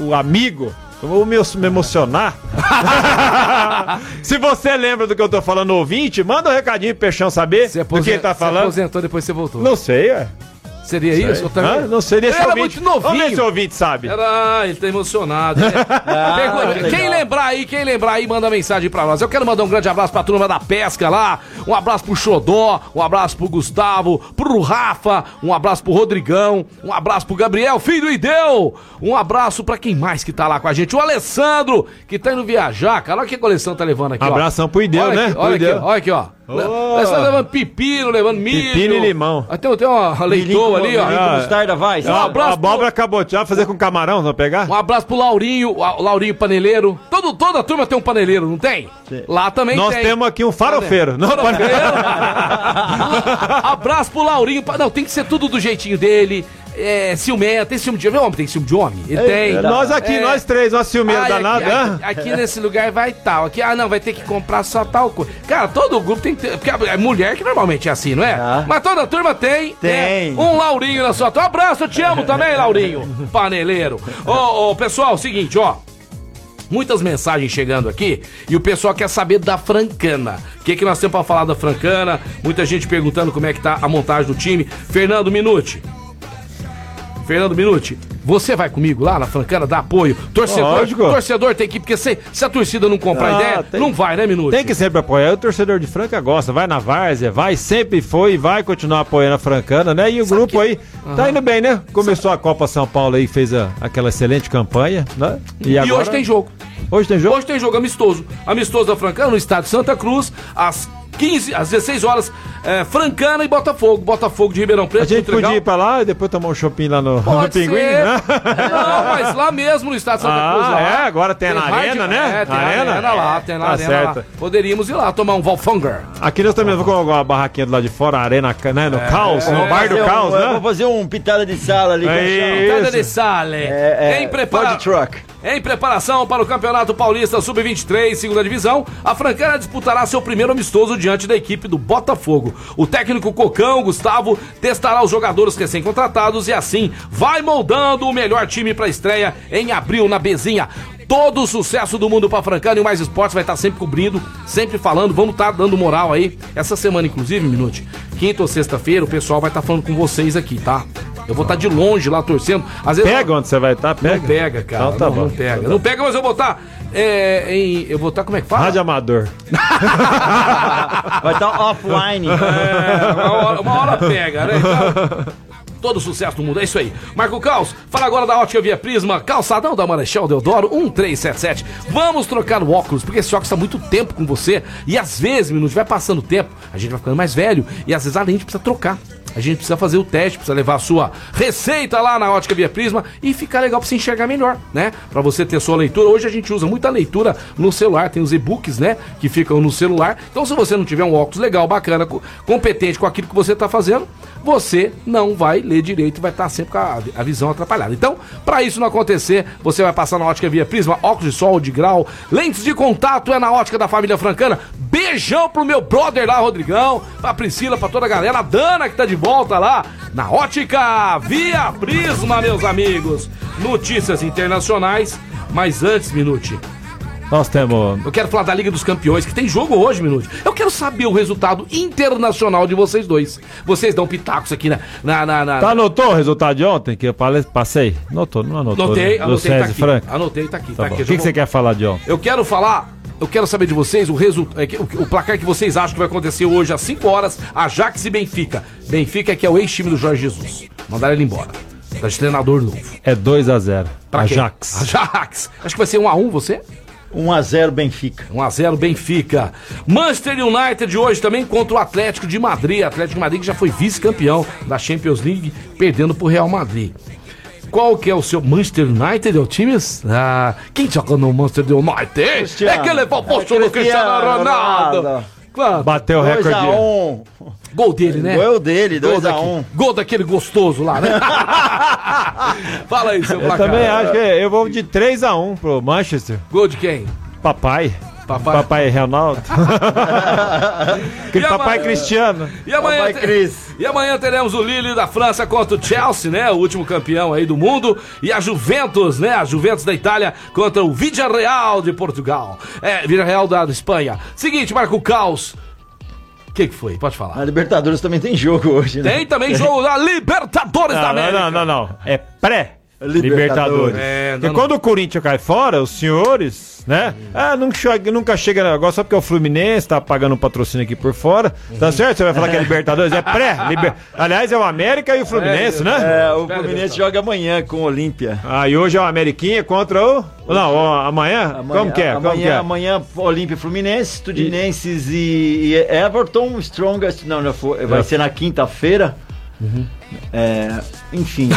o amigo. Eu vou me, me emocionar. se você lembra do que eu tô falando, ouvinte, manda um recadinho pro Peixão saber Você do que ele tá você falando. aposentou, depois você voltou. Não sei, ué. Seria isso? Eu também-? Não sei, deixa Ele o era ouvinte. muito novinho. Vamos ver se o ouvinte sabe. Era, ele tá emocionado. né? Pergunta- quem lembrar aí, quem lembrar aí, manda mensagem pra nós. Eu quero mandar um grande abraço pra turma da pesca lá. Um abraço pro Xodó, um abraço pro Gustavo, pro Rafa, um abraço pro Rodrigão, um abraço pro Gabriel, filho do Ideu. Um abraço pra quem mais que tá lá com a gente. O Alessandro, que tá indo viajar, cara. Olha o que coleção tá levando aqui, ó. Abração pro Ideu, olha né? Aqui, olha aqui, Ideu. ó, olha aqui, ó. Oh. Eles estão levando pepino, levando milho. Pepino e limão. Ah, Tem, tem uma leitoa ali, ó. Com mostarda vai. Um abraço a abóbora caboteada, fazer com camarão, vão pegar? Um abraço pro Laurinho, o Laurinho Paneleiro. Todo, toda a turma tem um paneleiro, não tem? Lá também Nós tem. temos aqui um farofeiro. Não, Paneleiro. abraço pro Laurinho. Não, tem que ser tudo do jeitinho dele. É, ciumento, tem ciúme de homem? Tem ciúme de homem? Ele tem. É, nós aqui, É. nós três, nós ciumeiros Ai, danados, aqui, né? aqui, aqui nesse lugar vai tal. Aqui, ah, não, vai ter que comprar só tal coisa. Cara, todo grupo tem que ter. Porque é mulher que normalmente é assim, não é? Ah. Mas toda turma tem. Tem. né? Um Laurinho na sua. Um abraço, eu te amo também, Laurinho. Paneleiro. Ô, ô, pessoal, seguinte, ó. Muitas mensagens chegando aqui e o pessoal quer saber da Francana. O que, que nós temos pra falar da Francana? Muita gente perguntando como é que tá a montagem do time. Fernando Minuti. Fernando Minuti, você vai comigo lá na Francana dar apoio? Torcedor, Lógico. torcedor tem que ir, porque se, se a torcida não comprar Ah, ideia, tem- não vai, né, Minuti? Tem que sempre apoiar. O torcedor de Franca gosta, vai na várzea, vai, sempre foi e vai continuar apoiando a Francana, né? E o Sabe grupo que- aí tá indo bem, né? Começou a Copa São Paulo aí, fez a- aquela excelente campanha, né? E, hoje tem jogo. Hoje tem jogo? Hoje tem jogo amistoso. Amistoso da Francana no estádio Santa Cruz, às 15, às 16 horas. é, Francana e Botafogo. Botafogo de Ribeirão Preto. A gente legal. podia ir pra lá e depois tomar um shopping lá no, no Pode Pinguim, ser. né? Não, mas lá mesmo no Estado de Santa Cruz. Ah, lá. é? Agora tem na arena, hard- né? É, tem Na na arena? arena, lá, tem na Tá arena lá. certo. Poderíamos ir lá tomar um Valfanger. Aqui nós também vamos colocar uma barraquinha do lado de fora, a arena, né? No caos, no Vou bar do um- caos, né? fazer um pitada de sala ali. Cada Isso. de Sale. É, é, em, prepara... Ford Truck. Em preparação para o Campeonato Paulista Sub-23, segunda divisão, a Francana disputará seu primeiro amistoso diante da equipe do Botafogo. O técnico Cocão, Gustavo, testará os jogadores recém-contratados e assim vai moldando o melhor time para a estreia em abril na Bezinha. Todo o sucesso do mundo pra Francana e o Mais Esportes vai estar sempre cobrindo, sempre falando, vamos estar dando moral aí. Essa semana, inclusive, Minute, quinta ou sexta-feira, o pessoal vai estar falando com vocês aqui, tá? Eu vou estar de longe lá torcendo. Às vezes Pega onde você vai estar, pega. não pega, cara. Então tá não, bom. não pega. Não pega, mas eu vou botar. É, em, eu vou botar, como é que fala? Rádio Amador. Vai estar offline. É, uma, hora, uma hora pega, né? Então, todo sucesso do mundo, é isso aí. Marco Caos, fala agora da Ótica Via Prisma, calçadão da Marechal Deodoro 1377. Vamos trocar o óculos, porque esse óculos está muito tempo com você. E às vezes, minuto, vai passando o tempo, a gente vai ficando mais velho. E às vezes a gente precisa trocar. A gente precisa fazer o teste, precisa levar a sua receita lá na Ótica Via Prisma e ficar legal pra você enxergar melhor, né? Pra você ter sua leitura. Hoje a gente usa muita leitura no celular, tem os e-books, né? Que ficam no celular. Então, se você não tiver um óculos legal, bacana, co- competente com aquilo que você tá fazendo, você não vai ler direito vai estar sempre com a, a visão atrapalhada. Então, pra isso não acontecer, você vai passar na Ótica Via Prisma, óculos de sol, de grau, lentes de contato é na Ótica da Família Francana. Beijão pro meu brother lá, Rodrigão, pra Priscila, pra toda a galera, a Dana que tá de volta lá na Ótica Via Prisma, meus amigos. Notícias internacionais, mas antes, Minute, Nós temos. eu quero falar da Liga dos Campeões, que tem jogo hoje, Minute. Eu quero saber o resultado internacional de vocês dois. Vocês dão pitacos aqui na. na, na, na- Tá, anotou o resultado de ontem que eu passei? Anotou, não anotou? Anotei, né? anotei, tá aqui. Franco. Anotei, tá aqui. Tá tá aqui. O que, que você quer falar de ontem? Eu quero falar, eu quero saber de vocês o resultado, o, o placar que vocês acham que vai acontecer hoje às 5 horas, Ajax e Benfica. Benfica que é o ex-time do Jorge Jesus. Mandaram ele embora. Tá de treinador novo. É 2x0. Pra quem? Ajax. Ajax. Acho que vai ser 1 a 1 você? 1x0 Benfica. 1x0 Benfica. Manchester United hoje também contra o Atlético de Madrid. Atlético de Madrid que já foi vice-campeão da Champions League, perdendo pro Real Madrid. Qual que é o seu Manchester United? É o time? Ah, quem joga no Manchester United? Cristiano. É que levou o posto É do Cristiano Ronaldo. Ronaldo. Claro. Bateu o recorde. 2x1. Gol dele, né? Gol dele, Gol 2x1. daqui- Gol daquele gostoso lá, né? Fala aí, seu Eu placar. também acho que eu vou de 3x1 pro Manchester. Gol de quem? Papai. Papai. Papai Ronaldo. Aquele E papai amanhã? Cristiano. E amanhã, Papai te- e amanhã teremos o Lille da França contra o Chelsea, né? O último campeão aí do mundo. E a Juventus, né? A Juventus da Itália contra o Villarreal de Portugal. É, Villarreal da Espanha. Seguinte, Marco Caos. O que, que foi? Pode falar. A Libertadores também tem jogo hoje, né? Tem também jogo da Libertadores da Não, América. não, não, não, não. É pré. Libertadores. É, não, Porque não. quando o Corinthians cai fora, os senhores, né? Ah, nunca chega, nunca chega agora só porque o Fluminense tá pagando um patrocínio aqui por fora. Tá certo? Você vai falar que é Libertadores? É pré. Liber... Aliás, é o América e o Fluminense, né? É, o Fluminense joga amanhã com o Olímpia. Ah, e hoje é o Ameriquinha contra o. Não, ó, amanhã? Como que é? Amanhã, Como que é? amanhã Olímpia e Fluminense, Studinenses e, e Everton, Strongest. Não, já foi, vai É. ser na quinta-feira. É, enfim,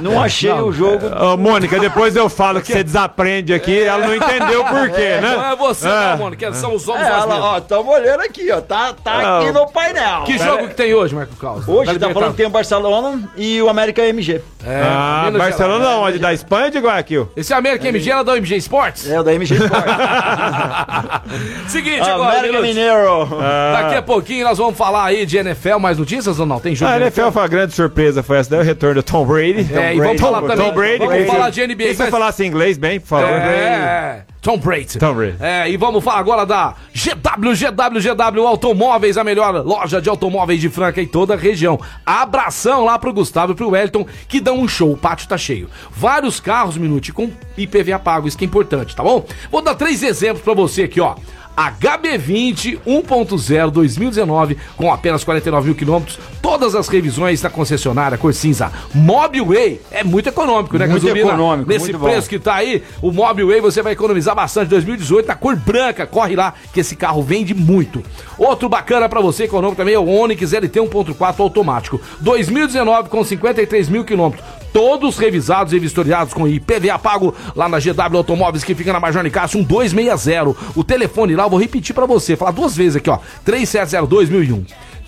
não achei o jogo. Ô, Mônica, depois eu falo que você desaprende aqui, ela não entendeu por quê, né? Não é você, É. não, mano. Que são os É, homens ela, mesmos. ó, tamo olhando aqui, ó. Tá, tá aqui Não. no painel. Que jogo que tem hoje, Marco Caos? Hoje tá falando que tem o Barcelona e o América MG. É, Ah, Barcelona Gerais. onde? Da Espanha ou de Guayaquil? Esse é América MG era da MG Sports? É o da MG Sport. Seguinte, agora, América. Mineiro. Daqui a pouquinho nós vamos falar aí de NFL, mais notícias ou não? Tem jogo Ah, a de NFL foi uma grande surpresa, foi essa daí o retorno do Tom Brady. É, e vamos falar Tom, também. Tom Brady. Vamos falar de NBA. Você mas- falasse inglês bem, por favor. É, Tom Brady. Tom Brady. É, e vamos falar agora da GW, GW, GW Automóveis, a melhor loja de automóveis de Franca em toda a região. Abração lá pro Gustavo e pro Wellington, que dão um show, o pátio tá cheio. Vários carros, Minute, com IPVA pago, isso que é importante, tá bom? Vou dar três exemplos pra você aqui, ó. HB20 1.0 2019 com apenas 49 mil quilômetros. Todas as revisões da concessionária cor cinza Mobilway. É muito econômico, né, Muito gasolina? econômico, Nesse muito bom. preço que tá aí, o Mobilway você vai economizar bastante. 2018 na cor branca. Corre lá que esse carro vende muito. Outro bacana pra você, econômico também, é o Onix LT 1.4 automático. 2019 com 53 mil quilômetros. Todos revisados e vistoriados com IPVA pago lá na GW Automóveis, que fica na Major Nicasso 1260. O telefone lá, eu vou repetir pra você, falar duas vezes aqui, ó. 3702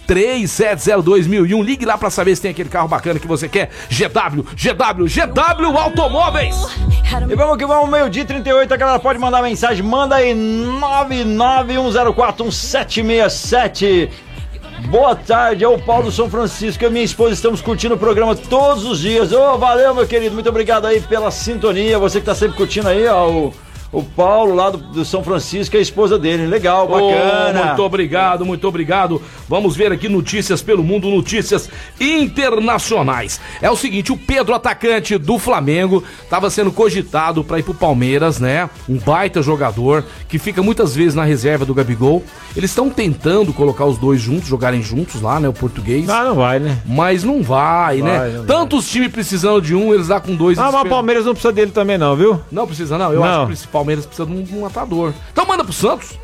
3702 Ligue lá pra saber se tem aquele carro bacana que você quer. GW, GW, GW Automóveis. E vamos que vamos, meio-dia e 38, a galera pode mandar mensagem, manda aí 991041767. Boa tarde, é o Paulo São Francisco. E a minha esposa estamos curtindo o programa todos os dias. Ô, valeu, meu querido, muito obrigado aí pela sintonia, você que tá sempre curtindo aí, ó, o, o Paulo lá do, do São Francisco e a esposa dele, legal, bacana. Oh, muito obrigado, muito obrigado. Vamos ver aqui notícias pelo mundo, notícias internacionais. É o seguinte, o Pedro, atacante do Flamengo, estava sendo cogitado para ir pro Palmeiras, né? Um baita jogador que fica muitas vezes na reserva do Gabigol. Eles estão tentando colocar os dois juntos, jogarem juntos lá, né? O português. Ah, não vai, né? Mas não vai, Vai, né? não. Tantos times precisando de um, eles lá com dois. Ah, mas o Palmeiras não precisa dele também, não, viu? Não precisa, não. Eu Não. acho que o Palmeiras precisa de um, de um matador. Então manda pro Santos.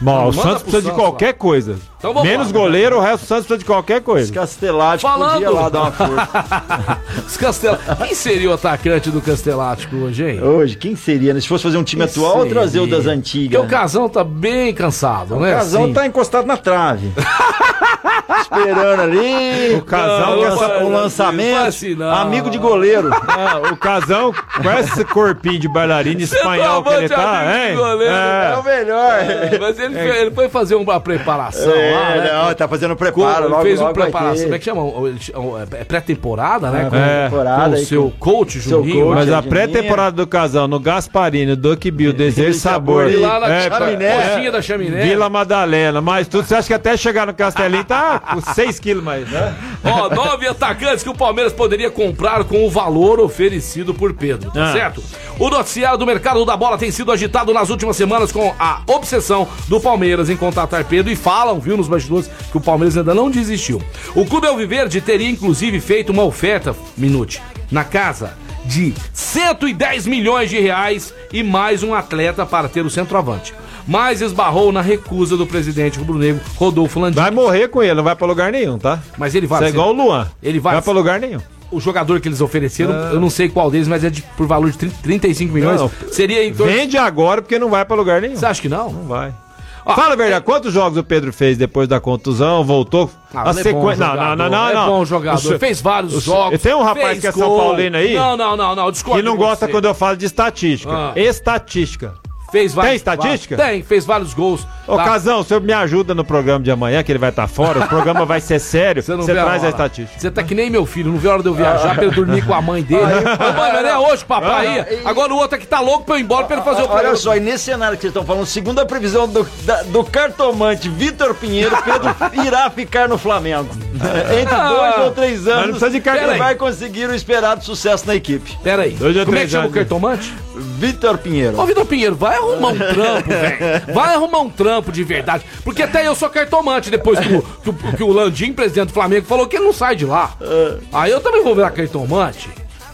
Bom, Não, o Santos precisa de Santos qualquer coisa. Então vamos Menos lá. goleiro, o resto do Santos precisa de qualquer coisa. Castelático Falando. podia lá dar uma força. Os Castel... Quem seria o atacante do Castelático hoje, hein? Hoje, quem seria, né? Se fosse fazer um time Quem atual ou trazer o seria? das Porque antigas? o Casão tá bem cansado, O né? Casão Assim. tá encostado na trave. Esperando ali. O quer lança- essa- um lançamento. não assim, não. Amigo de goleiro. Ah, o Casão, com esse corpinho de bailarina espanhol que ele tá, amigo de hein? goleiro. É o melhor. É, Mas ele, foi, ele foi fazer uma preparação lá, É, né? não, tá fazendo preparo. ele logo, fez uma preparação. Como é que chama? O- chama- É pré-temporada, né? Com, É. Temporada com o seu coach, seu Juninho. coach. lá. Mas a pré-temporada do Casão no Gasparini, Duck Bill, Desejo e Sabor. E lá na É, chaminé. coxinha da chaminé. Vila Madalena, mas tudo, você acha que até chegar no Castelinho tá com 6 quilos mais, né? Ó, nove atacantes que o Palmeiras poderia comprar com o valor oferecido por Pedro, tá Ah. certo? O noticiário do mercado da bola tem sido agitado nas últimas semanas com a obsessão do Palmeiras em contratar Pedro e falam, viu, nos bastidores, que o Palmeiras ainda não desistiu. O Clube Alviverde teria inclusive feito uma oferta, Minute, na casa de 110 milhões de reais e mais um atleta para ter o centroavante. Mas esbarrou na recusa do presidente rubro-negro Rodolfo Landim. Vai morrer com ele, não vai pra lugar nenhum, tá? Mas ele vai Isso é igual o Luan. Ele vai- vai pra lugar nenhum. o jogador que eles ofereceram, eu não sei qual deles, mas é de, por valor de 30, 35 milhões. Não, Seria em torno. Vende agora porque não vai pra lugar nenhum. Você acha que não? Não vai. Ó, Fala a verdade, quantos jogos o Pedro fez depois da contusão? Voltou? Ah, ele é bom Não, não, não, não, É bom jogador. O Fez vários o jogos. Tem um rapaz que é São gol. Paulino aí? Não, não, não, não. Discordo. Que não gosta você. quando eu falo de estatística. Ah. Estatística. Fez vários, Tem estatística? Tem, fez vários gols. Ô, tá? Casão, o senhor me ajuda no programa de amanhã, que ele vai estar fora, o programa vai ser sério, Você você, a traz a, hora. estatística. Você tá que nem meu filho, não vê a hora de eu viajar pra eu dormir com a mãe dele. Ô, mano, não é hoje, papai. Agora o outro aqui tá louco pra eu ir embora pra ele fazer o Olha programa. só, e nesse cenário que vocês estão falando, segundo a previsão do, da- do cartomante Vitor Pinheiro, Pedro irá ficar no Flamengo. Entre Ah, dois ou três anos, não precisa de cartão. ele vai conseguir o esperado sucesso na equipe. Pera aí. Dois ou Como é que chama o anos. cartomante? Vitor Pinheiro. Ô, Vitor Pinheiro, vai arrumar um trampo, velho. Vai arrumar um trampo de verdade. Porque até eu sou cartomante depois que o, que o, que o Landim, presidente do Flamengo, falou que ele não sai de lá. Aí eu também vou virar cartomante.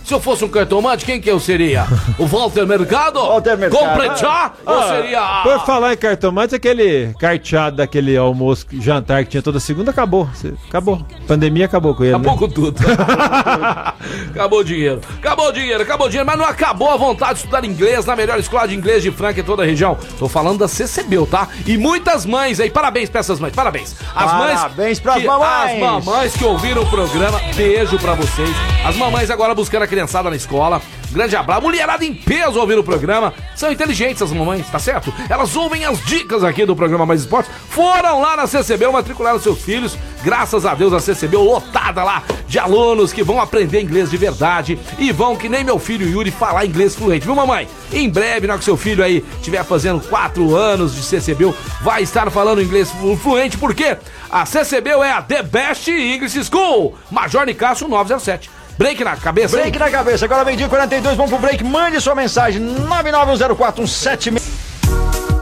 Se eu fosse um cartomante, quem que eu seria? O Walter Mercado? Walter Mercado. Completar? Ou seria... a- Por falar em cartomante, aquele carteado daquele almoço, jantar que tinha toda segunda, acabou. Acabou. Pandemia acabou com ele. Acabou né? com tudo. acabou o dinheiro. Acabou o dinheiro, acabou o dinheiro, mas não acabou a vontade de estudar inglês na melhor escola de inglês de Franca em toda a região. Tô falando da CCBU, tá? E muitas mães aí, parabéns pra essas mães, parabéns. As mães. Parabéns pras que- mamães. As mamães que ouviram o programa, beijo pra vocês. As mamães agora buscando a criançada na escola. Grande abraço. Mulherada em peso ouvindo o programa. São inteligentes as mamães, tá certo? Elas ouvem as dicas aqui do programa Mais Esportes. Foram lá na CCB, matricularam seus filhos. Graças a Deus a CCB lotada lá de alunos que vão aprender inglês de verdade e vão, que nem meu filho Yuri, falar inglês fluente. Viu, mamãe? Em breve, na hora que seu filho aí estiver fazendo 4 anos de CCB, vai estar falando inglês flu- fluente, porque a CCB é a The Best English School. Major Nicasso 907. Break na cabeça. Break na cabeça, agora meio-dia e 42, vamos pro break. Mande sua mensagem, 991041766.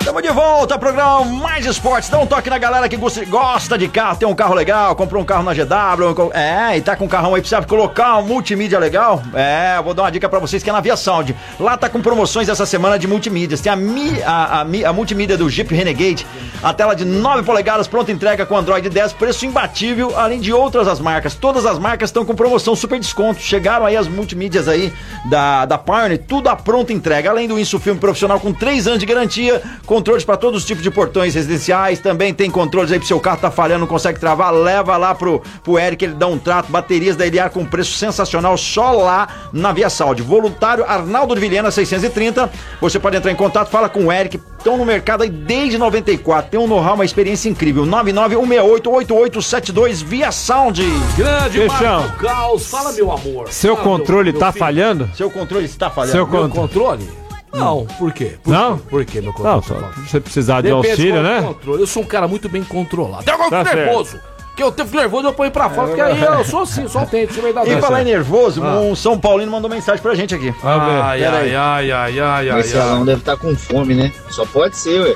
Estamos Tamo de volta, programa Mais Esportes. Dá um toque na galera que gosta- de carro, tem um carro legal, comprou um carro na GW, é, e tá com um carrão aí, precisa colocar um multimídia legal. É, vou dar uma dica pra vocês que é na Via Sound. Lá tá com promoções essa semana de multimídias. Tem a, mi, a, a, a multimídia do Jeep Renegade, a tela de 9 polegadas, pronta entrega com Android 10, preço imbatível, além de outras as marcas. Todas as marcas estão com promoção, super desconto. Chegaram aí as multimídias aí da, da Pioneer, tudo a pronta entrega. Além do Isso Filme Profissional com 3 anos de garantia, controles para todos os tipos de portões residenciais, também tem controles aí pro seu carro tá falhando, não consegue travar, leva lá pro, pro Eric, ele dá um trato, baterias da Eliar com preço sensacional, só lá na Via Saúde. Voluntário Arnaldo de Vilhena 630, você pode entrar em contato, fala com o Eric, estão no mercado aí desde 94, tem um know-how, uma experiência incrível, 991688872 Via Sound. Grande Fechão. Marco Caos, fala meu amor. Seu Fala, meu- controle meu tá filho. falhando? Seu controle está falhando. Seu Meu con- controle? Não, por quê? Por Não? quê? Por quê meu controle? Não, tá só você precisar de Depende auxílio, né? controle. Eu sou um cara muito bem controlado. Eu Tá certo. nervoso. Que eu fico nervoso, eu ponho pra fora, porque aí eu sou assim, sou autêntico, sou verdadeiro. E falar em nervoso, Ah. um São Paulino mandou mensagem pra gente aqui. Ai, Pera ai, aí. ai, ai, ai, ai, Esse ai. Alão deve estar com fome, né? Só pode ser, ué.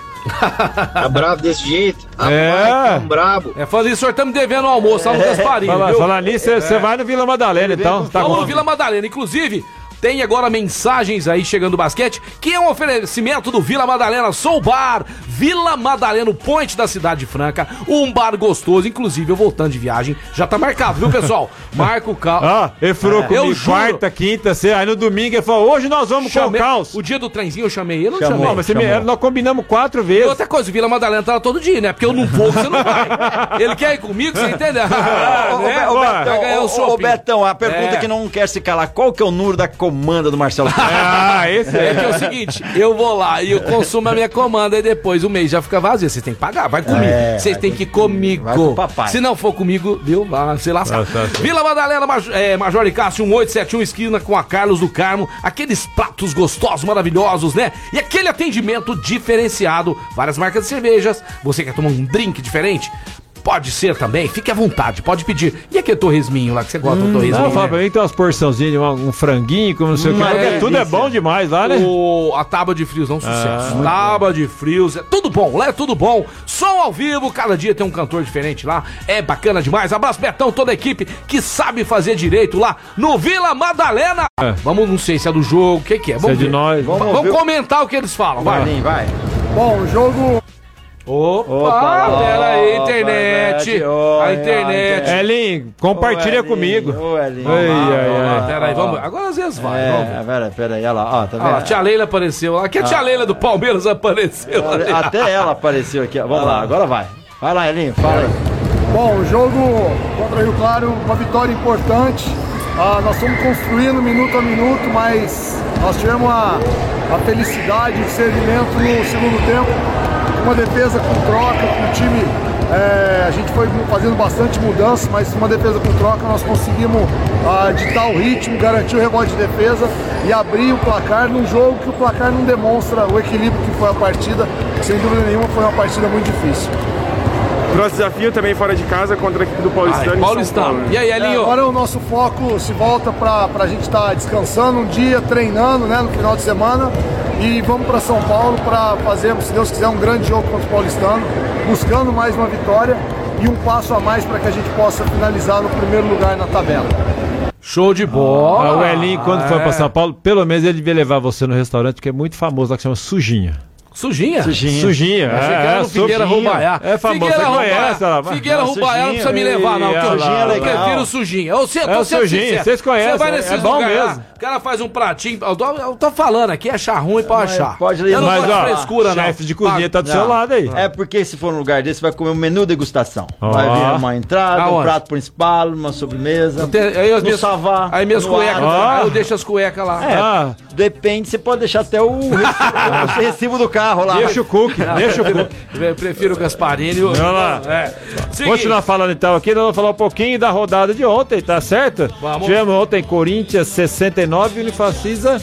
Tá bravo desse jeito? É. Rapaz, tão brabo. É, fazer isso, o senhor tá me devendo um almoço lá no Gasparinho, falar nisso, você vai no Vila Madalena, então. Tá no Vila Madalena. Inclusive, tem agora mensagens aí chegando do basquete, que é um oferecimento do Vila Madalena Soul Bar. Vila Madalena, o point da cidade franca. Um bar gostoso. Inclusive, eu voltando de viagem, já tá marcado, viu, pessoal? Marca o carro. Ó, ele furou É. Comigo quarta, quinta, sexta, aí no domingo ele falou, hoje nós vamos com o Chamei- caos. O dia do trenzinho eu chamei ele, eu não Chamou. chamei. Não, mas você me- chamou. nós combinamos quatro E vezes. outra coisa, o Vila Madalena tá lá todo dia, né? Porque eu não vou, você não vai. Ele quer ir comigo, você entendeu? Ô, né? ô, Betão, o a pergunta É. que não quer se calar, qual que é o número da comanda do Marcelo? Ah, esse É é. que é o seguinte, eu vou lá e eu consumo a minha comanda e depois o mês já fica vazio. Vocês têm que pagar, vai comigo. É, Vocês têm que ir comigo. vai com o papai. Se não for comigo, viu? Vai se lascar. Ah, tá, tá. Vila Madalena, Maj é, Major e Cássio, 1871, esquina com a Carlos do Carmo. Aqueles pratos gostosos, maravilhosos, né? E aquele atendimento diferenciado. Várias marcas de cervejas. Você quer tomar um drink diferente? Pode ser também, fique à vontade, pode pedir. E aquele torresminho lá que você gosta do torresminho? Não, fala né? pra mim, tem umas porçãozinhas, um, um franguinho, como não sei o que. Porque Tudo é bom demais lá, né? O, a tábua de frios é um sucesso. Ah, tábua de frios, é tudo bom, lá é tudo bom. Som ao vivo, cada dia tem um cantor diferente lá. É bacana demais. Abraço, Betão, toda a equipe que sabe fazer direito lá no Vila Madalena. É. Vamos, não sei se é do jogo, o que, que é. Isso é Vamos de ver. nós. Vamos, Vamos comentar o que eles falam, vai. Vai, vai. Bom, o jogo Opa, Opa, pera aí, opa, internet. oi, a internet. É, Elin, compartilha Ô, Elinho, comigo. ô, Elinho. Ai, Vamos ai, vamos ai. lá. Pera aí, vamos. Agora às vezes vai, vamos ver. É, pera, pera aí, olha lá, ó, tá Ah, a vendo? tia Leila apareceu. Aqui a tia Leila do Palmeiras apareceu. ali. Até ela apareceu aqui, ó. Vamos lá, agora vai. Vai lá, Elinho, fala aí. Bom, o jogo contra o Rio Claro, uma vitória importante. Ah, nós fomos construindo minuto a minuto, mas nós tivemos a, a felicidade, o servimento no segundo tempo. Uma defesa com troca, com o time. é, a gente foi fazendo bastante mudança, mas uma defesa com troca nós conseguimos ah, ditar o ritmo, garantir o rebote de defesa e abrir o placar num jogo que o placar não demonstra o equilíbrio que foi a partida. Sem dúvida nenhuma, foi uma partida muito difícil. Nosso desafio também fora de casa contra a equipe do Paulistano. Ai, Paulistano. Né? E aí, É, Elinho? agora o nosso foco se volta para a gente estar descansando um dia, treinando né, no final de semana e vamos para São Paulo para fazer, se Deus quiser, um grande jogo contra o Paulistano, buscando mais uma vitória e um passo a mais para que a gente possa finalizar no primeiro lugar na tabela. Show de bola. Ah, o Elinho, quando for É. pra São Paulo, pelo menos ele devia levar você no restaurante, que é muito famoso lá, que chama Sujinha. Sujinha? Sujinha. Sujinha. Achei que era no Figueira Sujinha. Rubaiá. É famoso, Figueira você Rubaiá. conhece ela. mas- Figueira Não, Rubaiá não precisa me Sujinha, levar, não. Ih, que eu, Sujinha é eu legal. prefiro Sujinha. Eu, sei, eu É o Sujinha, vocês conhecem, Você vai é- nesses é bom mesmo. o cara faz um pratinho. Eu tô, eu tô falando aqui, achar ruim pra achar. pode eu não gosto Mas, de ó, frescura, não. chefe de cozinha tá do seu lado aí. É porque se for num lugar desse, vai comer um menu degustação. Vai vir uma entrada, um prato principal, uma sobremesa. Minhas, savá, aí minhas cuecas, eu deixo as cuecas lá. É, Ah. depende, você pode deixar até o recibo, o recibo do carro lá. Deixa o cookie, deixa o cookie. Eu prefiro o Gasparini. Vamos lá. É. Seguinte, Continuar falando então aqui, nós vamos falar um pouquinho da rodada de ontem, tá certo? Vamos. Tivemos ontem Corinthians 69 e Unifacisa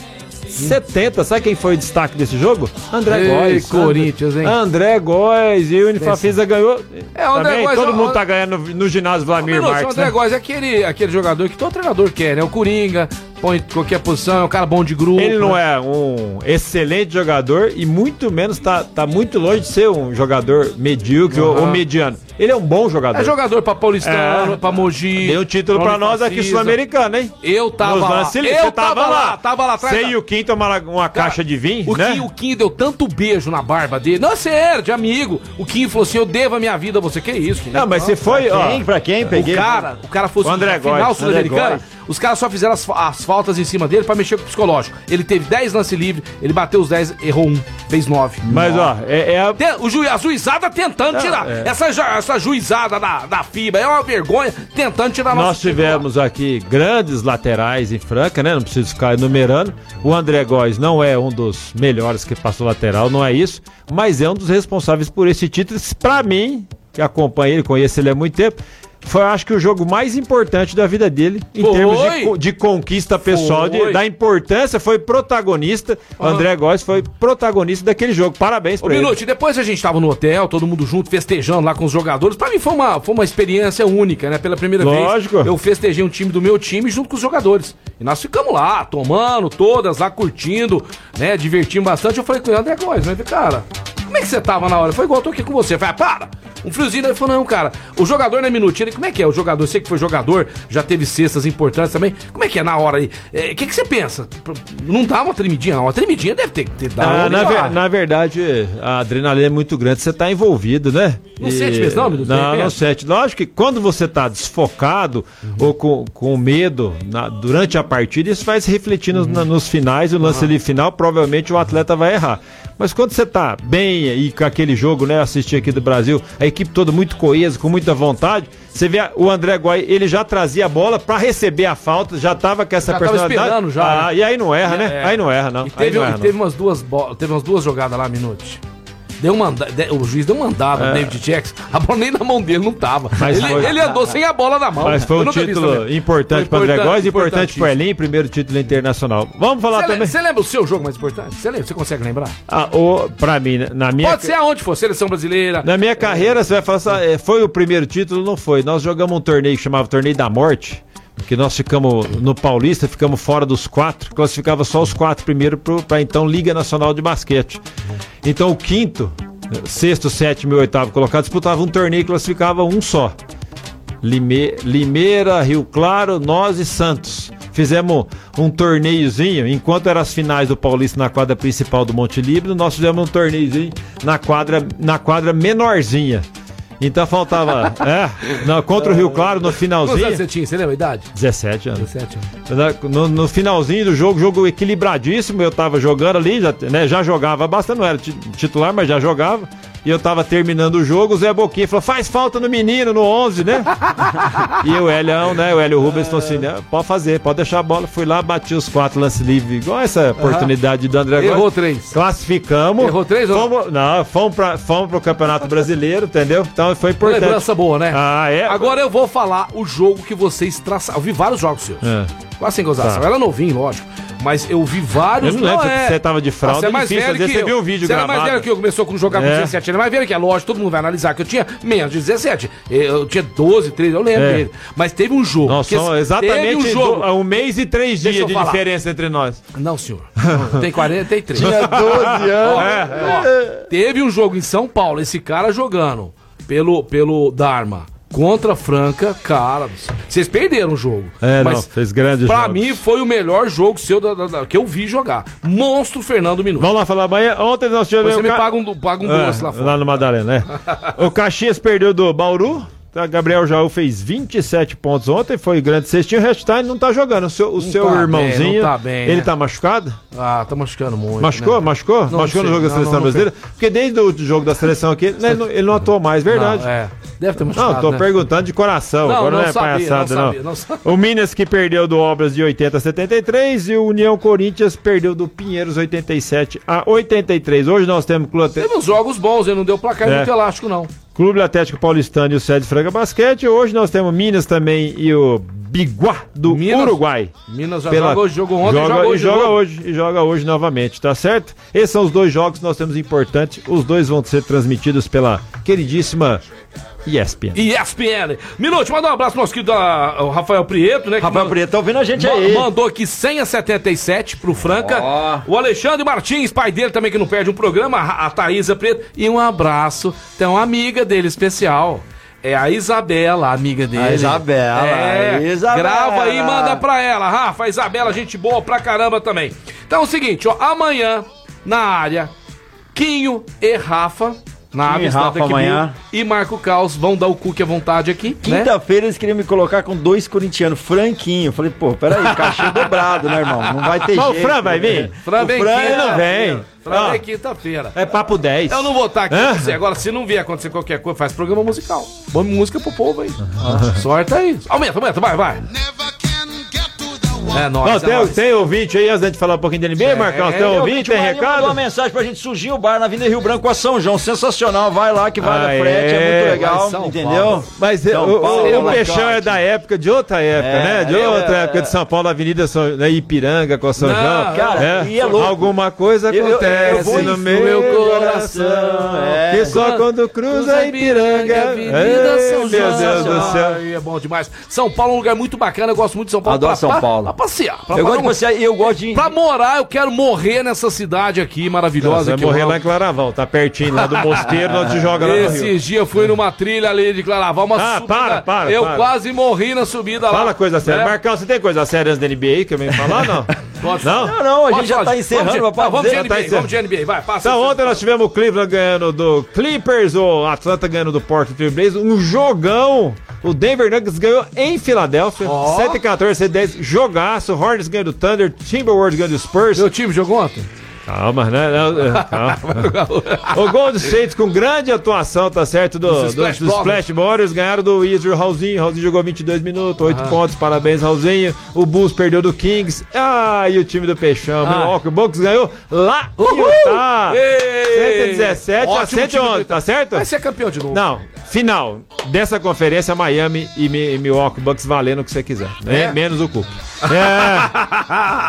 70. Sabe quem foi o destaque desse jogo? André Ei, Góes. Corinthians, hein? André Góes e o Unifacisa ganhou. É, o André Também, Góes todo é o- mundo tá ganhando no, no ginásio Vladimir Marques, o André né? Góes é aquele, aquele jogador que todo treinador quer, né? O Coringa. Põe em qualquer posição, é um cara bom de grupo. Ele não né? é um excelente jogador e muito menos tá, tá muito longe de ser um jogador medíocre ou, ou mediano. Ele é um bom jogador. É jogador pra Paulistano, É. pra Mogi. Deu um título pra nós aqui sul-americano, hein? Eu tava Nos lá. Eu você tava lá, tava lá atrás. Você e o Kim tomaram uma caixa de vinho, O, né? Kim, o Kim deu tanto beijo na barba dele. Não, é sério, de amigo. O Kim falou assim: eu devo a minha vida a você. Que isso? Kim? Não, mas você foi, Pra ó. quem? Pra quem? Peguei. O cara, o cara fosse O André na final Góes, sul-americana, André Góes. Os caras só fizeram as, as faltas em cima dele pra mexer com o psicológico. Ele teve 10 lance livre, ele bateu os 10, errou um, fez 9. Mas, ó, é, é a- O ju, a juizada tentando tirar. é. Essa, essa juizada da, da FIBA é uma vergonha tentando tirar Nós tivemos aqui grandes laterais em Franca, né? Não preciso ficar enumerando. O André Góes não é um dos melhores que passou lateral, não é isso, mas é um dos responsáveis por esse título. Pra mim, que acompanho ele, conheço ele há muito tempo, foi, acho que, o jogo mais importante da vida dele, em Foi. termos de, de conquista pessoal, de- da importância, foi protagonista. O Aham. André Góes foi protagonista daquele jogo. Parabéns Ô, pra ele. Minuto, depois a gente tava no hotel, todo mundo junto, festejando lá com os jogadores. Pra mim foi uma, foi uma experiência única, né? Pela primeira Lógico. vez, eu festejei um time do meu time junto com os jogadores. E nós ficamos lá, tomando todas, lá curtindo, né? Divertindo bastante. Eu falei com ele, André Góes, mas cara, como é que você tava na hora? Foi igual, eu tô aqui com você. Eu falei, ah, para! Um friozinho, ele falou, não, cara, o jogador não é minutinho. Ele, como é que é? O jogador, você que foi jogador, já teve cestas importantes também. Como é que é na hora aí? O que, que você pensa? Não dá uma tremidinha, não. Uma tremidinha deve ter, ter dado. Ah, uma na, ver- na verdade, a adrenalina é muito grande, você tá envolvido, né? Não sente mesmo, não, Minuto? Não, não sente. Lógico que quando você tá desfocado Uhum. ou com, com medo na- durante a partida, isso vai se refletir nos, na- nos finais, o lance ali final, provavelmente o atleta vai errar. Mas quando você tá bem e com aquele jogo, né, assistir aqui do Brasil, a equipe toda muito coesa, com muita vontade, você vê o André Guai, ele já trazia a bola pra receber a falta, já tava com essa Já personalidade. já, Ah, né? e aí não erra, né? É. Aí não erra, não. E teve, não e erra, teve não. umas duas teve umas duas jogadas lá, Minute. Deu manda, de- o juiz deu mandado É. no David Jackson. A bola nem na mão dele não tava. Mas ele, foi- ele andou sem a bola na mão. Mas foi um título importante para André Góes, importante para Elim, primeiro título internacional. Vamos falar le- também. Você lembra o seu jogo mais importante? Você lembra? Você consegue lembrar? Ah, o, pra mim, né, na minha, Pode ser aonde for, seleção brasileira. na minha carreira, você vai falar assim, ah, é, foi o primeiro título? Não foi. Nós jogamos um torneio que chamava Torneio da Morte, que nós ficamos no Paulista, ficamos fora dos quatro, classificava só os quatro primeiro para então Liga Nacional de Basquete. Então o quinto, sexto, sétimo e oitavo colocado disputava um torneio e classificava um só. Lime- Limeira, Rio Claro, nós e Santos. Fizemos um torneiozinho, enquanto eram as finais do Paulista na quadra principal do Monte Líbano, nós fizemos um torneiozinho na quadra, na quadra menorzinha. Então faltava. é, na- contra o Rio Claro no Quantos anos finalzinho. você tinha? Você lembra a idade? 17 anos. 17 anos. Na- No, no finalzinho do jogo, jogo equilibradíssimo, eu tava jogando ali, já, né, já jogava bastante, não era ti- titular, mas já jogava. E eu tava terminando o jogo, o Zé Boquinha falou, faz falta no menino, no 11, né? e o Elião, né, o Hélio Rubens falou assim, né, pode fazer, pode deixar a bola. Fui lá, bati os quatro lances livres, igual essa oportunidade do André Errou Góes. três. Classificamos. Errou três ou- fomos, Não, fomos, pra, fomos pro Campeonato Brasileiro, entendeu? Então foi importante. Lembrança boa, né? Ah, é? Agora eu vou falar o jogo que vocês traçaram. Eu vi vários jogos seus. É. Quase sem gozação. Tá. Ela é novinho, lógico. Mas eu vi vários. Eu não lembro se é. você tava de fralda, Você é mais difícil, velho que você eu. viu um vídeo Você era mais gravado. velho que eu. Começou com jogar com É. 17 anos. Mais velho que é lógico, todo mundo vai analisar que eu tinha menos de 17. Eu tinha 12, 13, eu lembro É. dele. Mas teve um jogo. Somos teve exatamente um jogo. do- um mês e três dias de falar. diferença entre nós. Não, senhor. Tem 43. Tinha 12 anos. Ó, É. ó, teve um jogo em São Paulo, esse cara jogando pelo, pelo Dharma contra Franca, cara. Vocês perderam o jogo. É, não, fez Pra jogos. mim foi o melhor jogo seu da- da- da- que eu vi jogar. Monstro Fernando Minuto. Vamos lá falar amanhã. Ontem nós tivemos. Você me Ca- paga um, paga um É, doce lá fora. lá no Madalena, né? o Caxias perdeu do Bauru. Tá, Gabriel Jaú fez 27 pontos ontem, foi grande cestinho. O Restine não tá jogando. O seu, o seu tá bem, irmãozinho. não tá bem, ele né? tá machucado? Ah, tá machucando muito. Machucou? né? Machucou? Não machucou no sei. jogo da Não, seleção não, não brasileira? Porque desde o jogo da seleção aqui, ele, ele não- ele não atuou mais, verdade. Não, é. Deve ter machucado. Não, tô né? perguntando de coração, Não, agora não, não é sabia, palhaçada, não não. sabia, não sabia. O Minas que perdeu do Obras de 80 a 73 e o União Corinthians perdeu do Pinheiros 87 a 83. Hoje nós temos. Teve uns jogos bons, ele não deu placar É. muito elástico, não. Clube Atlético Paulistano e o Sede Franca Basquete. Hoje nós temos Minas também e o Biguá do Minas- Uruguai. Minas já joga hoje, jogou ontem, joga, joga e hoje, joga hoje e joga hoje novamente, tá certo? Esses são os dois jogos que nós temos importantes. Os dois vão ser transmitidos pela queridíssima ESPN. ESPN. Minuto, manda um abraço pro nosso querido ah, Rafael Prieto, né? Rafael Prieto tá ouvindo a gente ma- aí. Mandou aqui 100 a 77 pro Franca. Ó. O Alexandre Martins, pai dele também que não perde um programa, a a Thaísa Preto. E um abraço, tem uma amiga dele especial. É a Isabela, amiga dele. A Isabela, É, Isabela. grava aí e manda pra ela. Rafa, Isabela, gente boa pra caramba também. Então é o seguinte, ó, amanhã, na área, Quinho e Rafa, na e da Rafa amanhã. e Marco Caos vão dar o cookie à vontade aqui. né? Quinta-feira eles queriam me colocar com dois corintianos, franquinho. Eu falei, pô, peraí, cachê dobrado, né, irmão? Não vai ter Mas o jeito. Fran vai vir? Fran O vem Fran quinta- não vem. Fran vem quinta-feira. É papo 10. Eu não vou estar aqui Hã? pra você. Agora, se não vier acontecer qualquer coisa, faz programa musical. Põe música pro povo aí. Sorte aí. Aumenta, aumenta, vai, vai. É nóis, Não, é tem, nóis. tem ouvinte aí, antes da gente falar um pouquinho da NBA, Marcão? Tem Eu- ouvinte, tem Marinho mandou recado? uma mensagem pra gente surgir o bar na Avenida Rio Branco com a São João. Sensacional. Vai lá que vale Ah, a frete, é, é. muito legal, Vai, São entendeu? Paulo. Mas é, São o, Paulo, o. Peixão é da época, de outra época, É, né? De é, outra é, época de São Paulo, Avenida São, né, Ipiranga com São Não, João. cara, né? e é louco. Alguma coisa Eu- eu- acontece eu vou em- no meu, meu coração. coração, é. Que só quando cruza Ipiranga. Avenida São meu João. Deus do céu. É bom demais. São Paulo é um lugar muito bacana, eu gosto muito de São Paulo. Adoro São Paulo. Pra passear. Pra Eu gosto de você e eu gosto de. Pra morar, eu quero morrer nessa cidade aqui, Você maravilhosa. vai que eu morrer amo. lá em Claraval, tá pertinho lá do Mosteiro, nós te joga lá no Rio. Esses dias eu fui numa trilha ali de Claraval, uma Ah, subida. para, para, Eu para. quase morri na subida lá. Fala coisa séria. É. Marcão, você tem coisa séria antes da NBA aí que eu venho falar, não? Pode- Não? Não, não, a gente Pode, já pode. tá encerrando, Vamos, papai. vamos de. NBA, tá encerrando. vamos de NBA, vai, passa. Então, ontem nós tivemos o Cleveland ganhando do Clippers, o Atlanta ganhando do Portland Trail Blazers, um jogão. O Denver Nuggets ganhou em Filadélfia, Ó. 114, 110, jogaço. Hornets ganhou do Thunder, Timberwolves ganhou do Spurs. Meu time jogou ontem? Calma, né? Não, é, calma. o Golden State com grande atuação, tá certo? Do, Dos do, Splash dos Splash Warriors ganharam do Israel Raulzinho. Raulzinho jogou 22 minutos, 8 pontos. Parabéns, Raulzinho. O Bulls perdeu do Kings. Ah, e o time do Peixão. Ah. Milwaukee Bucks ganhou lá em! Utah. Ei! 117 a Ótimo time 111, do- tá certo? Vai ser campeão de novo. Não, final dessa conferência, Miami e, Mi- e Milwaukee Bucks valendo o que você quiser. né? É? Menos o Cook. É.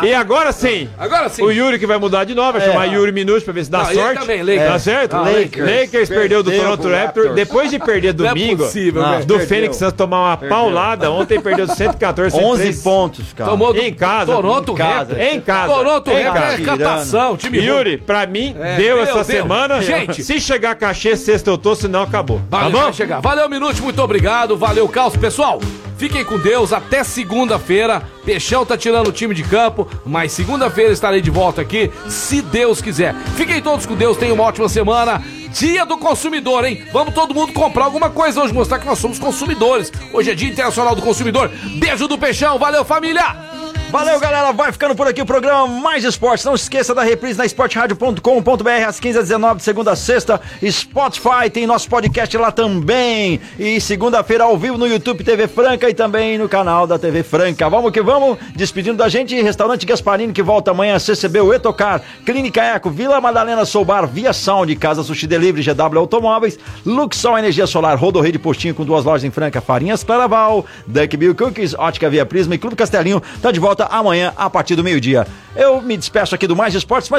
E agora sim. Agora sim. O Yuri que vai mudar de novo, vai É. chamar Yuri Minutos pra ver se dá Não, sorte. também, Lakers. Tá certo? Ah, Lakers. Lakers. perdeu do Perdeu Toronto Raptors. Raptors. Depois de perder é domingo, possível, Não. do Perdeu. Fênix Santos tomar uma paulada. Ontem perdeu 114, 11 103. pontos, cara. Tomou do Em casa, Toronto em casa. Raptors. Em casa. Toronto Em casa. é catação, time. Yuri, pra mim, É, deu deu, essa deu. semana. Gente. se chegar cachê sexta eu tô, senão acabou. Valeu, tá bom? vai chegar. Valeu, Minute, muito obrigado. Valeu, Caos. Pessoal, fiquem com Deus. Até segunda-feira. Peixão tá tirando o time de campo, mas segunda-feira estarei de volta aqui, se Deus quiser. Fiquem todos com Deus, tenham uma ótima semana. Dia do consumidor, hein? Vamos todo mundo comprar alguma coisa hoje, mostrar que nós somos consumidores. Hoje é Dia Internacional do Consumidor. Beijo do Peixão. Valeu, família! Valeu, galera. Vai ficando por aqui o programa Mais Esportes. Não esqueça da reprise na esportradio.com.br às 15 às 19 de segunda a sexta. Spotify tem nosso podcast lá também. E segunda-feira ao vivo no YouTube TV Franca e também no canal da TV Franca. Vamos que vamos. Despedindo da gente, Restaurante Gasparini que volta amanhã, CCB, o Etocar, Clínica Eco, Vila Madalena Soubar, Via Sound, Casa Sushi Delivery, GW Automóveis, Luxol Energia Solar, Rodorreio de Postinho com duas lojas em Franca, Farinhas Claraval, Duck Bill Cookies, Ótica Via Prisma e Clube Castelinho. Tá de volta amanhã a partir do meio-dia. Eu me despeço aqui do Mais Esportes,